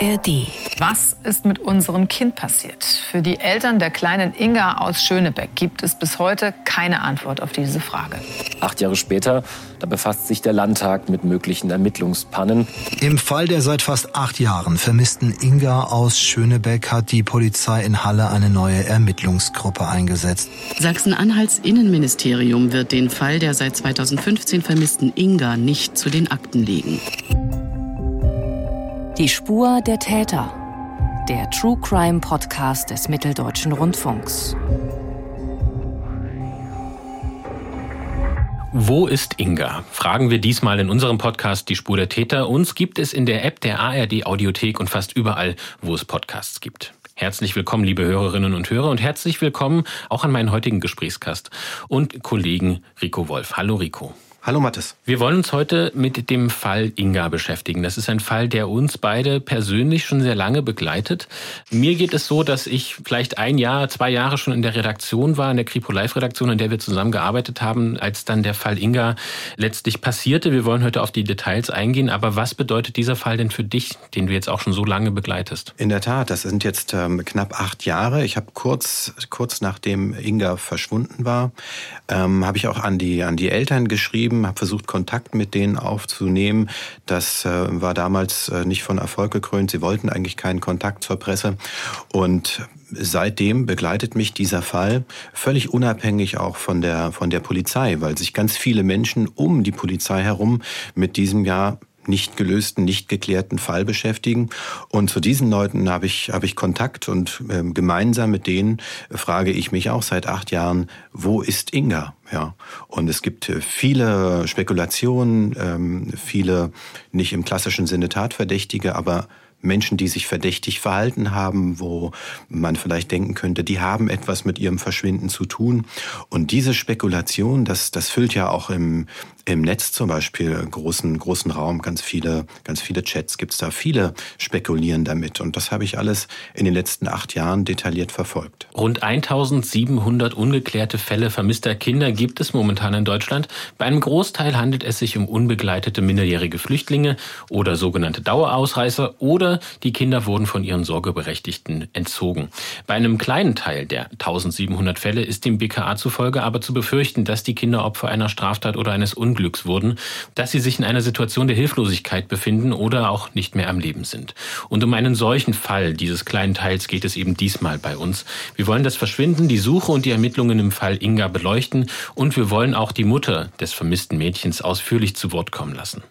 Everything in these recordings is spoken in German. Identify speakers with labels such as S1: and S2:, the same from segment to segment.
S1: ARD.
S2: Was ist mit unserem Kind passiert? Für die Eltern der kleinen Inga aus Schönebeck gibt es bis heute keine Antwort auf diese Frage.
S3: Acht Jahre später, da befasst sich der Landtag mit möglichen Ermittlungspannen.
S4: Im Fall der seit fast acht Jahren vermissten Inga aus Schönebeck hat die Polizei in Halle eine neue Ermittlungsgruppe eingesetzt.
S5: Sachsen-Anhalts Innenministerium wird den Fall der seit 2015 vermissten Inga nicht zu den Akten legen.
S1: Die Spur der Täter. Der True Crime Podcast des Mitteldeutschen Rundfunks.
S6: Wo ist Inga? Fragen wir diesmal in unserem Podcast Die Spur der Täter. Uns gibt es in der App der ARD Audiothek und fast überall, wo es Podcasts gibt. Herzlich willkommen, liebe Hörerinnen und Hörer, und herzlich willkommen auch an meinen heutigen Gesprächskast und Kollegen Rico Wolf. Hallo Rico.
S7: Hallo Mathis.
S6: Wir wollen uns heute mit dem Fall Inga beschäftigen. Das ist ein Fall, der uns beide persönlich schon sehr lange begleitet. Mir geht es so, dass ich vielleicht ein Jahr, zwei Jahre schon in der Redaktion war, in der Kripo Live Redaktion, in der wir zusammengearbeitet haben, als dann der Fall Inga letztlich passierte. Wir wollen heute auf die Details eingehen, aber was bedeutet dieser Fall denn für dich, den du jetzt auch schon so lange begleitest?
S7: In der Tat, das sind jetzt ähm, knapp acht Jahre. Ich habe kurz, kurz nachdem Inga verschwunden war, ähm, habe ich auch an die, an die Eltern geschrieben, geschrieben, habe versucht, Kontakt mit denen aufzunehmen. Das äh, war damals äh, nicht von Erfolg gekrönt. Sie wollten eigentlich keinen Kontakt zur Presse. Und seitdem begleitet mich dieser Fall völlig unabhängig auch von der, von der Polizei, weil sich ganz viele Menschen um die Polizei herum mit diesem Jahr nicht gelösten, nicht geklärten Fall beschäftigen. Und zu diesen Leuten habe ich, habe ich Kontakt und äh, gemeinsam mit denen frage ich mich auch seit acht Jahren, wo ist Inga? Ja, und es gibt äh, viele Spekulationen, ähm, viele nicht im klassischen Sinne Tatverdächtige, aber Menschen, die sich verdächtig verhalten haben, wo man vielleicht denken könnte, die haben etwas mit ihrem Verschwinden zu tun. Und diese Spekulation, das, das füllt ja auch im, im Netz zum Beispiel großen, großen Raum, ganz viele, ganz viele Chats gibt's da. Viele spekulieren damit. Und das habe ich alles in den letzten acht Jahren detailliert verfolgt.
S6: Rund 1700 ungeklärte Fälle vermisster Kinder gibt es momentan in Deutschland. Bei einem Großteil handelt es sich um unbegleitete minderjährige Flüchtlinge oder sogenannte Dauerausreißer oder die Kinder wurden von ihren Sorgeberechtigten entzogen. Bei einem kleinen Teil der 1700 Fälle ist dem BKA zufolge aber zu befürchten, dass die Kinder Opfer einer Straftat oder eines Unglücks Unglücks wurden, dass sie sich in einer Situation der Hilflosigkeit befinden oder auch nicht mehr am Leben sind. Und um einen solchen Fall dieses kleinen Teils geht es eben diesmal bei uns. Wir wollen das Verschwinden, die Suche und die Ermittlungen im Fall Inga beleuchten und wir wollen auch die Mutter des vermissten Mädchens ausführlich zu Wort kommen lassen.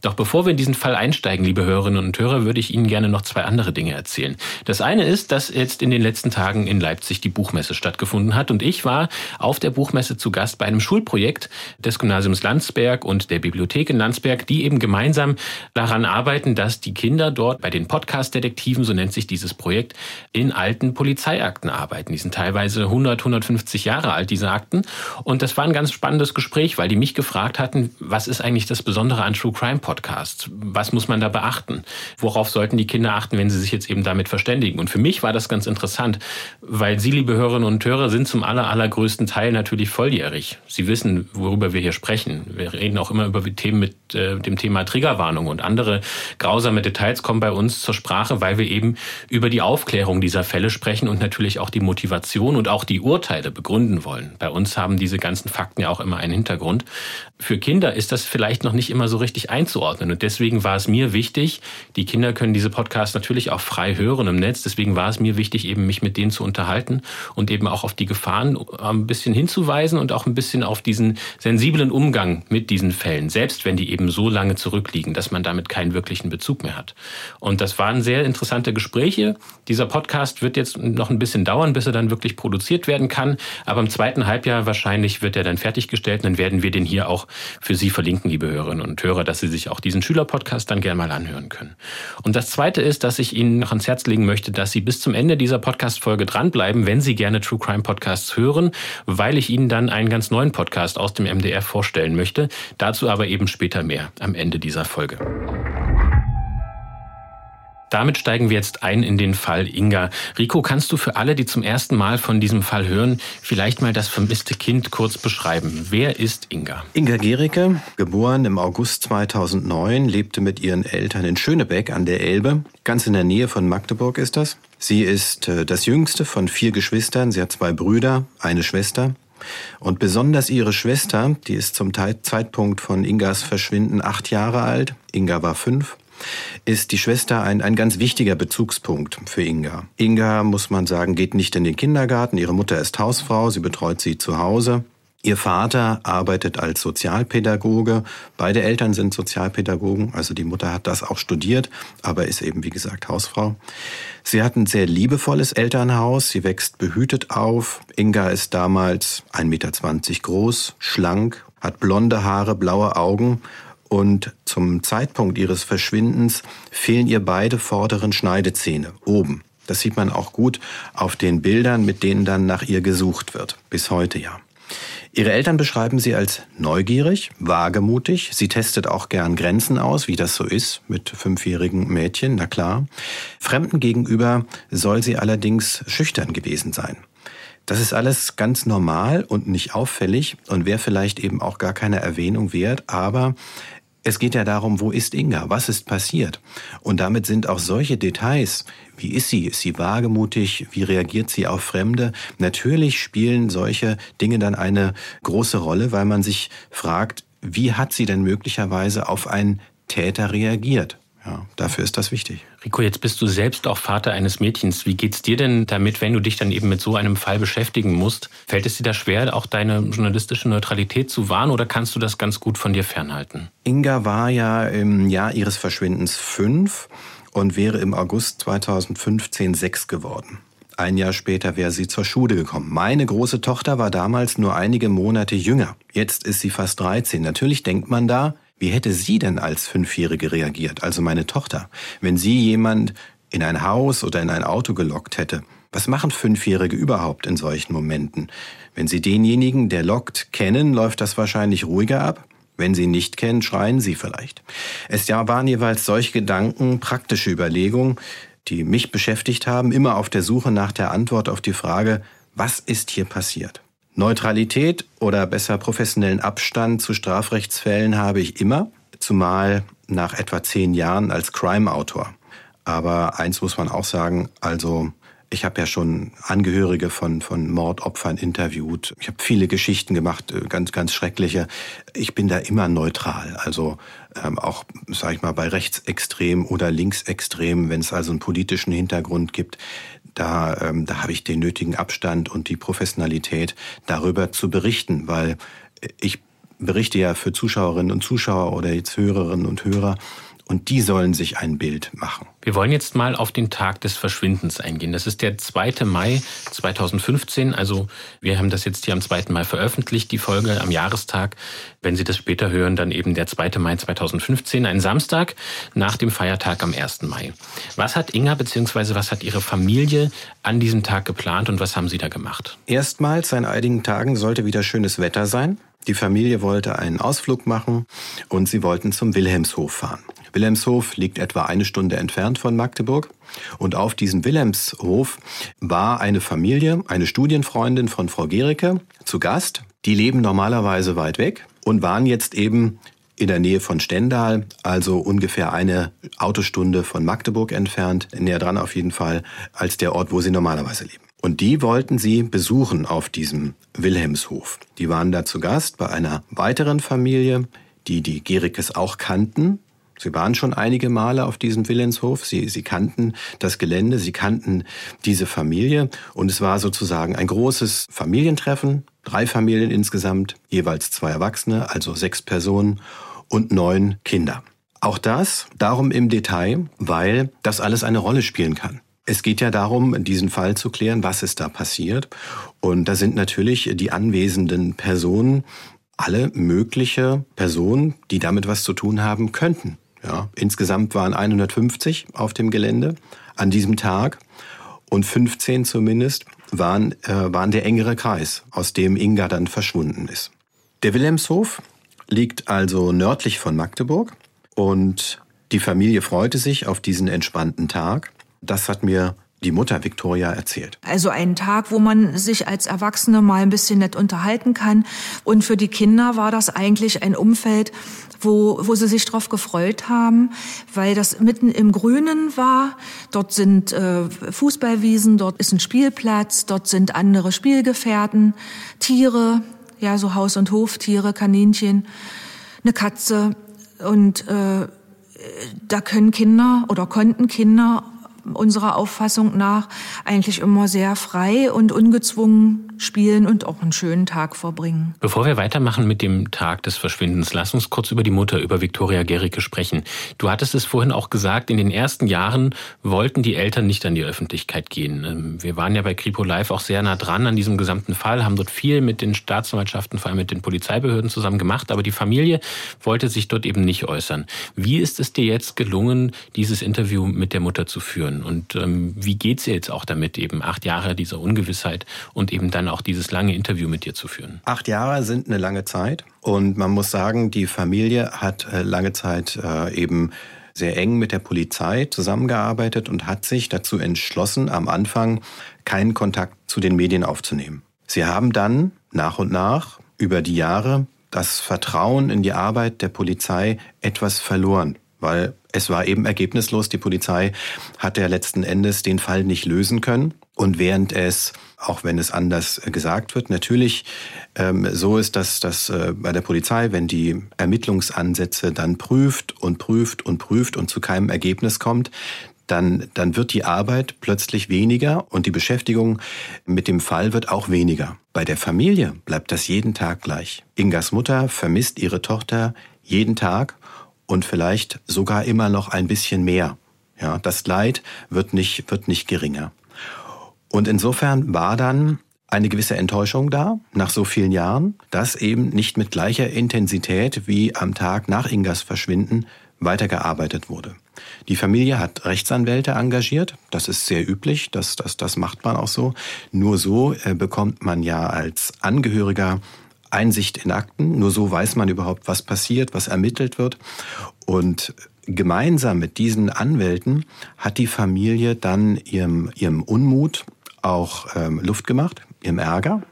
S6: Doch bevor wir in diesen Fall einsteigen, liebe Hörerinnen und Hörer, würde ich Ihnen gerne noch zwei andere Dinge erzählen. Das eine ist, dass jetzt in den letzten Tagen in Leipzig die Buchmesse stattgefunden hat und ich war auf der Buchmesse zu Gast bei einem Schulprojekt des Gymnasiums Landsberg und der Bibliothek in Landsberg, die eben gemeinsam daran arbeiten, dass die Kinder dort bei den Podcast-Detektiven, so nennt sich dieses Projekt, in alten Polizeiakten arbeiten. Die sind teilweise 100, 150 Jahre alt, diese Akten. Und das war ein ganz spannendes Gespräch, weil die mich gefragt hatten, was ist eigentlich das Besondere an True Crime Podcast? Was muss man da beachten? Worauf sollten die Kinder achten, wenn sie sich jetzt eben damit verständigen? Und für mich war das ganz interessant, weil Sie, liebe Hörerinnen und Hörer, sind zum aller, allergrößten Teil natürlich volljährig. Sie wissen, worüber wir hier sprechen. Wir reden auch immer über Themen mit äh, dem Thema Triggerwarnung und andere grausame Details kommen bei uns zur Sprache, weil wir eben über die Aufklärung dieser Fälle sprechen und natürlich auch die Motivation und auch die Urteile begründen wollen. Bei uns haben diese ganzen Fakten ja auch immer einen Hintergrund. Für Kinder ist das vielleicht noch nicht immer so richtig einzuordnen einzuordnen. Und deswegen war es mir wichtig, die Kinder können diese Podcasts natürlich auch frei hören im Netz. Deswegen war es mir wichtig, eben mich mit denen zu unterhalten und eben auch auf die Gefahren ein bisschen hinzuweisen und auch ein bisschen auf diesen sensiblen Umgang mit diesen Fällen, selbst wenn die eben so lange zurückliegen, dass man damit keinen wirklichen Bezug mehr hat. Und das waren sehr interessante Gespräche. Dieser Podcast wird jetzt noch ein bisschen dauern, bis er dann wirklich produziert werden kann. Aber im zweiten Halbjahr wahrscheinlich wird er dann fertiggestellt. Dann werden wir den hier auch für Sie verlinken, liebe Hörerinnen und Hörer, dass Sie sich auch diesen Schülerpodcast dann gerne mal anhören können. Und das Zweite ist, dass ich Ihnen noch ans Herz legen möchte, dass Sie bis zum Ende dieser Podcast-Folge dranbleiben, wenn Sie gerne True Crime Podcasts hören, weil ich Ihnen dann einen ganz neuen Podcast aus dem MDR vorstellen möchte. Dazu aber eben später mehr am Ende dieser Folge. Damit steigen wir jetzt ein in den Fall Inga. Rico, kannst du für alle, die zum ersten Mal von diesem Fall hören, vielleicht mal das vermisste Kind kurz beschreiben? Wer ist Inga?
S7: Inga Gericke, geboren im August 2009, lebte mit ihren Eltern in Schönebeck an der Elbe. Ganz in der Nähe von Magdeburg ist das. Sie ist äh, das jüngste von vier Geschwistern. Sie hat zwei Brüder, eine Schwester. Und besonders ihre Schwester, die ist zum Zeitpunkt von Ingas Verschwinden acht Jahre alt. Inga war fünf ist die Schwester ein, ein ganz wichtiger Bezugspunkt für Inga. Inga, muss man sagen, geht nicht in den Kindergarten. Ihre Mutter ist Hausfrau, sie betreut sie zu Hause. Ihr Vater arbeitet als Sozialpädagoge. Beide Eltern sind Sozialpädagogen, also die Mutter hat das auch studiert, aber ist eben, wie gesagt, Hausfrau. Sie hat ein sehr liebevolles Elternhaus, sie wächst behütet auf. Inga ist damals 1,20 Meter groß, schlank, hat blonde Haare, blaue Augen und zum Zeitpunkt ihres Verschwindens fehlen ihr beide vorderen Schneidezähne oben. Das sieht man auch gut auf den Bildern, mit denen dann nach ihr gesucht wird. Bis heute ja. Ihre Eltern beschreiben sie als neugierig, wagemutig. Sie testet auch gern Grenzen aus, wie das so ist mit fünfjährigen Mädchen, na klar. Fremden gegenüber soll sie allerdings schüchtern gewesen sein. Das ist alles ganz normal und nicht auffällig und wäre vielleicht eben auch gar keine Erwähnung wert, aber es geht ja darum, wo ist Inga? Was ist passiert? Und damit sind auch solche Details, wie ist sie? Ist sie wagemutig? Wie reagiert sie auf Fremde? Natürlich spielen solche Dinge dann eine große Rolle, weil man sich fragt, wie hat sie denn möglicherweise auf einen Täter reagiert? Ja, dafür ist das wichtig.
S6: Rico, jetzt bist du selbst auch Vater eines Mädchens. Wie geht's dir denn damit, wenn du dich dann eben mit so einem Fall beschäftigen musst? Fällt es dir da schwer, auch deine journalistische Neutralität zu wahren oder kannst du das ganz gut von dir fernhalten?
S7: Inga war ja im Jahr ihres Verschwindens fünf und wäre im August 2015 sechs geworden. Ein Jahr später wäre sie zur Schule gekommen. Meine große Tochter war damals nur einige Monate jünger. Jetzt ist sie fast 13. Natürlich denkt man da, wie hätte sie denn als Fünfjährige reagiert, also meine Tochter, wenn sie jemand in ein Haus oder in ein Auto gelockt hätte? Was machen Fünfjährige überhaupt in solchen Momenten? Wenn sie denjenigen, der lockt, kennen, läuft das wahrscheinlich ruhiger ab. Wenn sie nicht kennen, schreien sie vielleicht. Es waren jeweils solche Gedanken, praktische Überlegungen, die mich beschäftigt haben, immer auf der Suche nach der Antwort auf die Frage, was ist hier passiert? Neutralität oder besser professionellen Abstand zu Strafrechtsfällen habe ich immer, zumal nach etwa zehn Jahren als Crime-Autor. Aber eins muss man auch sagen, also ich habe ja schon Angehörige von, von Mordopfern interviewt. Ich habe viele Geschichten gemacht, äh, ganz, ganz schreckliche. Ich bin da immer neutral. Also ähm, auch, sage ich mal, bei Rechtsextrem oder Linksextrem, wenn es also einen politischen Hintergrund gibt, da, ähm, da habe ich den nötigen Abstand und die Professionalität, darüber zu berichten, weil ich berichte ja für Zuschauerinnen und Zuschauer oder jetzt Hörerinnen und Hörer und die sollen sich ein Bild machen.
S6: Wir wollen jetzt mal auf den Tag des Verschwindens eingehen. Das ist der 2. Mai 2015. Also wir haben das jetzt hier am 2. Mai veröffentlicht, die Folge am Jahrestag. Wenn Sie das später hören, dann eben der 2. Mai 2015, ein Samstag nach dem Feiertag am 1. Mai. Was hat Inga bzw. was hat Ihre Familie an diesem Tag geplant und was haben Sie da gemacht?
S7: Erstmals an einigen Tagen sollte wieder schönes Wetter sein. Die Familie wollte einen Ausflug machen und sie wollten zum Wilhelmshof fahren. Wilhelmshof liegt etwa eine Stunde entfernt von Magdeburg. Und auf diesem Wilhelmshof war eine Familie, eine Studienfreundin von Frau Gericke zu Gast. Die leben normalerweise weit weg und waren jetzt eben in der Nähe von Stendal, also ungefähr eine Autostunde von Magdeburg entfernt, näher dran auf jeden Fall, als der Ort, wo sie normalerweise leben. Und die wollten sie besuchen auf diesem Wilhelmshof. Die waren da zu Gast bei einer weiteren Familie, die die Gerikes auch kannten. Sie waren schon einige Male auf diesem Willenshof. Sie, sie kannten das Gelände, sie kannten diese Familie. Und es war sozusagen ein großes Familientreffen. Drei Familien insgesamt, jeweils zwei Erwachsene, also sechs Personen und neun Kinder. Auch das darum im Detail, weil das alles eine Rolle spielen kann. Es geht ja darum, diesen Fall zu klären, was ist da passiert. Und da sind natürlich die anwesenden Personen alle mögliche Personen, die damit was zu tun haben könnten. Ja, insgesamt waren 150 auf dem Gelände an diesem Tag und 15 zumindest waren, äh, waren der engere Kreis, aus dem Inga dann verschwunden ist. Der Wilhelmshof liegt also nördlich von Magdeburg und Die Familie freute sich auf diesen entspannten Tag. Das hat mir die Mutter Victoria erzählt.
S8: Also ein Tag, wo man sich als Erwachsene mal ein bisschen nett unterhalten kann. Und für die Kinder war das eigentlich ein Umfeld, wo, wo sie sich drauf gefreut haben, weil das mitten im Grünen war. Dort sind äh, Fußballwiesen, dort ist ein Spielplatz, dort sind andere Spielgefährten, Tiere, ja so Haus- und Hoftiere, Kaninchen, eine Katze. Und äh, da können Kinder oder konnten Kinder unserer Auffassung nach eigentlich immer sehr frei und ungezwungen spielen und auch einen schönen Tag verbringen.
S6: Bevor wir weitermachen mit dem Tag des Verschwindens, lass uns kurz über die Mutter, über Viktoria Gericke sprechen. Du hattest es vorhin auch gesagt, in den ersten Jahren wollten die Eltern nicht an die Öffentlichkeit gehen. Ähm, wir waren ja bei Kripo Live auch sehr nah dran an diesem gesamten Fall, haben dort viel mit den Staatsanwaltschaften, vor allem mit den Polizeibehörden zusammen gemacht, aber die Familie wollte sich dort eben nicht äußern. Wie ist es dir jetzt gelungen, dieses Interview mit der Mutter zu führen? Und ähm, wie geht's ihr jetzt auch damit, eben acht Jahre dieser Ungewissheit und eben dann auch dieses lange Interview mit dir zu führen.
S7: Acht Jahre sind eine lange Zeit und man muss sagen, die Familie hat äh, lange Zeit äh, eben sehr eng mit der Polizei zusammengearbeitet und hat sich dazu entschlossen, am Anfang keinen Kontakt zu den Medien aufzunehmen. Sie haben dann nach und nach über die Jahre das Vertrauen in die Arbeit der Polizei etwas verloren, weil es war eben ergebnislos. Die Polizei hat ja letzten Endes den Fall nicht lösen können. Und während es, auch wenn es anders gesagt wird, natürlich ähm, so ist, dass das äh, bei der Polizei, wenn die Ermittlungsansätze dann prüft und prüft und prüft und zu keinem Ergebnis kommt, dann, dann wird die Arbeit plötzlich weniger und die Beschäftigung mit dem Fall wird auch weniger. Bei der Familie bleibt das jeden Tag gleich. Ingas Mutter vermisst ihre Tochter jeden Tag und vielleicht sogar immer noch ein bisschen mehr. Ja, das Leid wird nicht, wird nicht geringer. Und insofern war dann eine gewisse Enttäuschung da, nach so vielen Jahren, dass eben nicht mit gleicher Intensität wie am Tag nach Ingas Verschwinden weitergearbeitet wurde. Die Familie hat Rechtsanwälte engagiert. Das ist sehr üblich. Das, das, das macht man auch so. Nur so äh, bekommt man ja als Angehöriger Einsicht in Akten. Nur so weiß man überhaupt, was passiert, was ermittelt wird. Und gemeinsam mit diesen Anwälten hat die Familie dann ihrem, ihrem Unmut auch ähm, Luft gemacht, ihrem Ärger,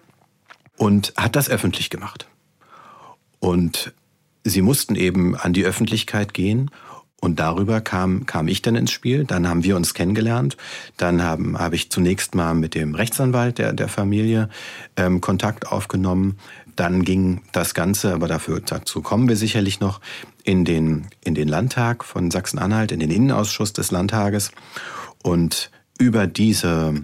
S7: und hat das öffentlich gemacht. Und sie mussten eben an die Öffentlichkeit gehen und darüber kam, kam ich dann ins Spiel. Dann haben wir uns kennengelernt. Dann haben, habe ich zunächst mal mit dem Rechtsanwalt der, der Familie ähm, Kontakt aufgenommen. Dann ging das Ganze, aber dafür, dazu kommen wir sicherlich noch, in den, in den Landtag von Sachsen-Anhalt, in den Innenausschuss des Landtages. Und über diese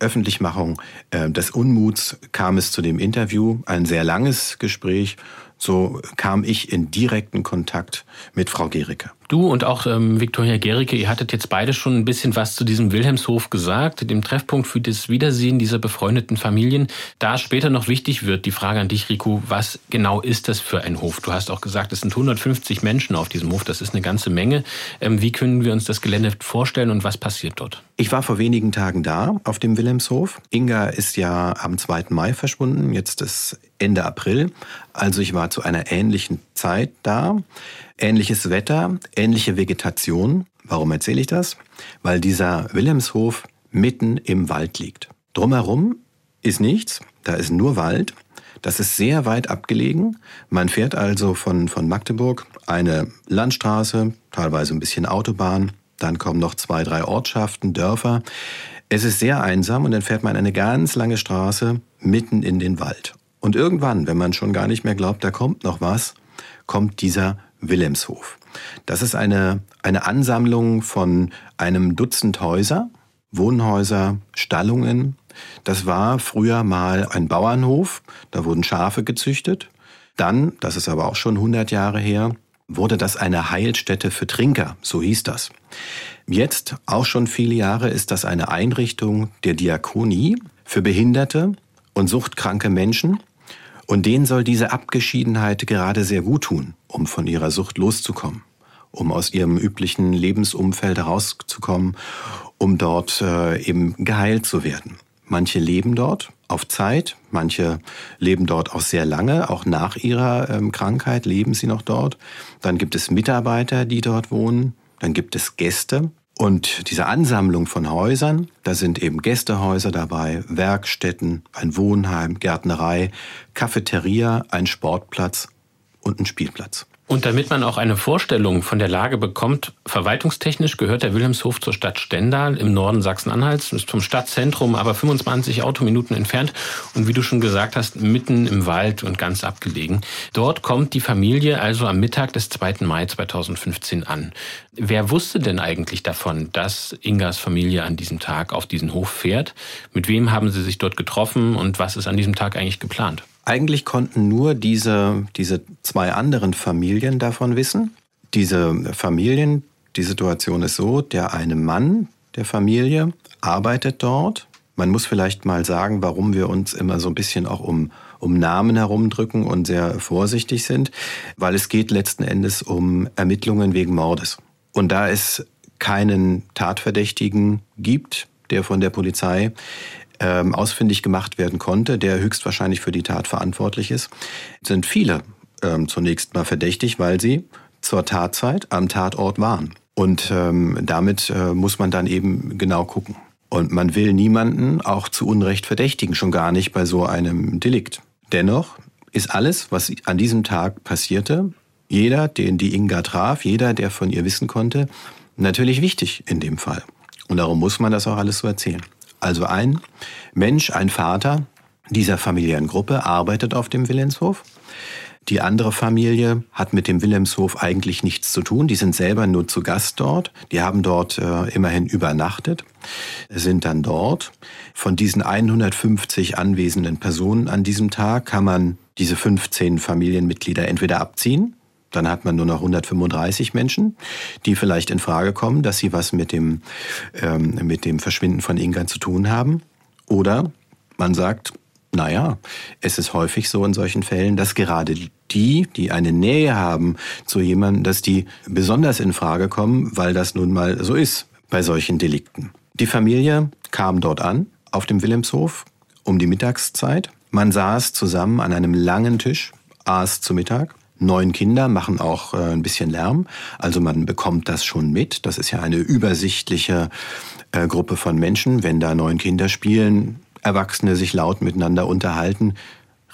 S7: Öffentlichmachung äh, des Unmuts kam es zu dem Interview, ein sehr langes Gespräch. So kam ich in direkten Kontakt mit Frau Gericke.
S6: Du und auch ähm, Viktoria Gericke, ihr hattet jetzt beide schon ein bisschen was zu diesem Wilhelmshof gesagt, dem Treffpunkt für das Wiedersehen dieser befreundeten Familien. Da später noch wichtig wird, die Frage an dich, Rico, was genau ist das für ein Hof? Du hast auch gesagt, es sind 150 Menschen auf diesem Hof, das ist eine ganze Menge. Ähm, wie können wir uns das Gelände vorstellen und was passiert dort?
S7: Ich war vor wenigen Tagen da auf dem Wilhelmshof. Inga ist ja am 2. Mai verschwunden, jetzt ist Ende April. Also ich war zu einer ähnlichen Zeit da. Ähnliches Wetter, ähnliche Vegetation. Warum erzähle ich das? Weil dieser Wilhelmshof mitten im Wald liegt. Drumherum ist nichts, da ist nur Wald. Das ist sehr weit abgelegen. Man fährt also von, von Magdeburg eine Landstraße, teilweise ein bisschen Autobahn, dann kommen noch zwei, drei Ortschaften, Dörfer. Es ist sehr einsam und dann fährt man eine ganz lange Straße mitten in den Wald. Und irgendwann, wenn man schon gar nicht mehr glaubt, da kommt noch was, kommt dieser Wilhelmshof. Das ist eine, eine Ansammlung von einem Dutzend Häuser, Wohnhäuser, Stallungen. Das war früher mal ein Bauernhof, da wurden Schafe gezüchtet. Dann, das ist aber auch schon 100 Jahre her, wurde das eine Heilstätte für Trinker, so hieß das. Jetzt, auch schon viele Jahre, ist das eine Einrichtung der Diakonie für Behinderte und suchtkranke Menschen. Und denen soll diese Abgeschiedenheit gerade sehr gut tun, um von ihrer Sucht loszukommen, um aus ihrem üblichen Lebensumfeld herauszukommen, um dort äh, eben geheilt zu werden. Manche leben dort auf Zeit, manche leben dort auch sehr lange, auch nach ihrer ähm, Krankheit leben sie noch dort. Dann gibt es Mitarbeiter, die dort wohnen, dann gibt es Gäste. Und diese Ansammlung von Häusern, da sind eben Gästehäuser dabei, Werkstätten, ein Wohnheim, Gärtnerei, Cafeteria, ein Sportplatz und ein Spielplatz.
S6: Und damit man auch eine Vorstellung von der Lage bekommt, verwaltungstechnisch gehört der Wilhelmshof zur Stadt Stendal im Norden Sachsen-Anhalts, ist vom Stadtzentrum aber 25 Autominuten entfernt und wie du schon gesagt hast, mitten im Wald und ganz abgelegen. Dort kommt die Familie also am Mittag des 2. Mai 2015 an. Wer wusste denn eigentlich davon, dass Ingas Familie an diesem Tag auf diesen Hof fährt? Mit wem haben sie sich dort getroffen und was ist an diesem Tag eigentlich geplant?
S7: Eigentlich konnten nur diese, diese zwei anderen Familien davon wissen. Diese Familien, die Situation ist so, der eine Mann der Familie arbeitet dort. Man muss vielleicht mal sagen, warum wir uns immer so ein bisschen auch um, um Namen herumdrücken und sehr vorsichtig sind, weil es geht letzten Endes um Ermittlungen wegen Mordes. Und da es keinen Tatverdächtigen gibt, der von der Polizei ähm, ausfindig gemacht werden konnte, der höchstwahrscheinlich für die Tat verantwortlich ist, sind viele ähm, zunächst mal verdächtig, weil sie zur Tatzeit am Tatort waren. Und ähm, damit äh, muss man dann eben genau gucken. Und man will niemanden auch zu Unrecht verdächtigen, schon gar nicht bei so einem Delikt. Dennoch ist alles, was an diesem Tag passierte, jeder, den die Inga traf, jeder, der von ihr wissen konnte, natürlich wichtig in dem Fall. Und darum muss man das auch alles so erzählen. Also ein Mensch, ein Vater dieser familiären Gruppe arbeitet auf dem Wilhelmshof. Die andere Familie hat mit dem Wilhelmshof eigentlich nichts zu tun. Die sind selber nur zu Gast dort. Die haben dort äh, immerhin übernachtet, sind dann dort. Von diesen 150 anwesenden Personen an diesem Tag kann man diese 15 Familienmitglieder entweder abziehen dann hat man nur noch 135 Menschen, die vielleicht in Frage kommen, dass sie was mit dem, ähm, mit dem Verschwinden von Inga zu tun haben. Oder man sagt, naja, es ist häufig so in solchen Fällen, dass gerade die, die eine Nähe haben zu jemandem, dass die besonders in Frage kommen, weil das nun mal so ist bei solchen Delikten. Die Familie kam dort an, auf dem Wilhelmshof, um die Mittagszeit. Man saß zusammen an einem langen Tisch, aß zu Mittag neun Kinder machen auch äh, ein bisschen Lärm. Also man bekommt das schon mit. Das ist ja eine übersichtliche äh, Gruppe von Menschen. Wenn da neun Kinder spielen, Erwachsene sich laut miteinander unterhalten,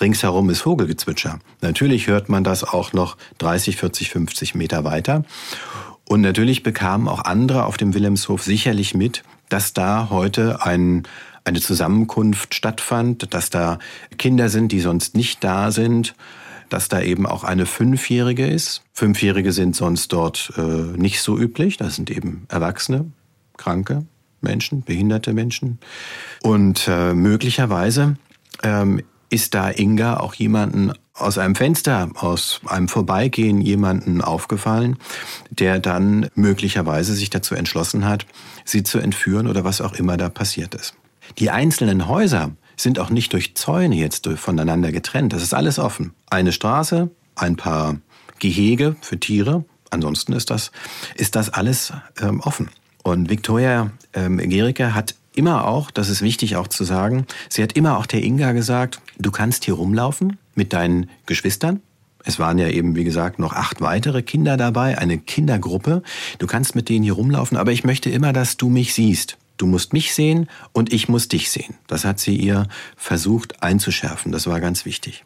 S7: ringsherum ist Vogelgezwitscher. Natürlich hört man das auch noch 30, 40, 50 Meter weiter. Und natürlich bekamen auch andere auf dem Wilhelmshof sicherlich mit, dass da heute ein, eine Zusammenkunft stattfand, dass da Kinder sind, die sonst nicht da sind dass da eben auch eine Fünfjährige ist. Fünfjährige sind sonst dort äh, nicht so üblich. Das sind eben Erwachsene, kranke Menschen, behinderte Menschen. Und äh, möglicherweise ähm, ist da Inga auch jemanden aus einem Fenster, aus einem Vorbeigehen jemanden aufgefallen, der dann möglicherweise sich dazu entschlossen hat, sie zu entführen oder was auch immer da passiert ist. Die einzelnen Häuser, sind auch nicht durch Zäune jetzt voneinander getrennt. Das ist alles offen. Eine Straße, ein paar Gehege für Tiere. Ansonsten ist das, ist das alles ähm, offen. Und Viktoria ähm, Gericke hat immer auch, das ist wichtig auch zu sagen, sie hat immer auch der Inga gesagt, du kannst hier rumlaufen mit deinen Geschwistern. Es waren ja eben, wie gesagt, noch acht weitere Kinder dabei, eine Kindergruppe. Du kannst mit denen hier rumlaufen, aber ich möchte immer, dass du mich siehst. Du musst mich sehen und ich muss dich sehen. Das hat sie ihr versucht einzuschärfen. Das war ganz wichtig.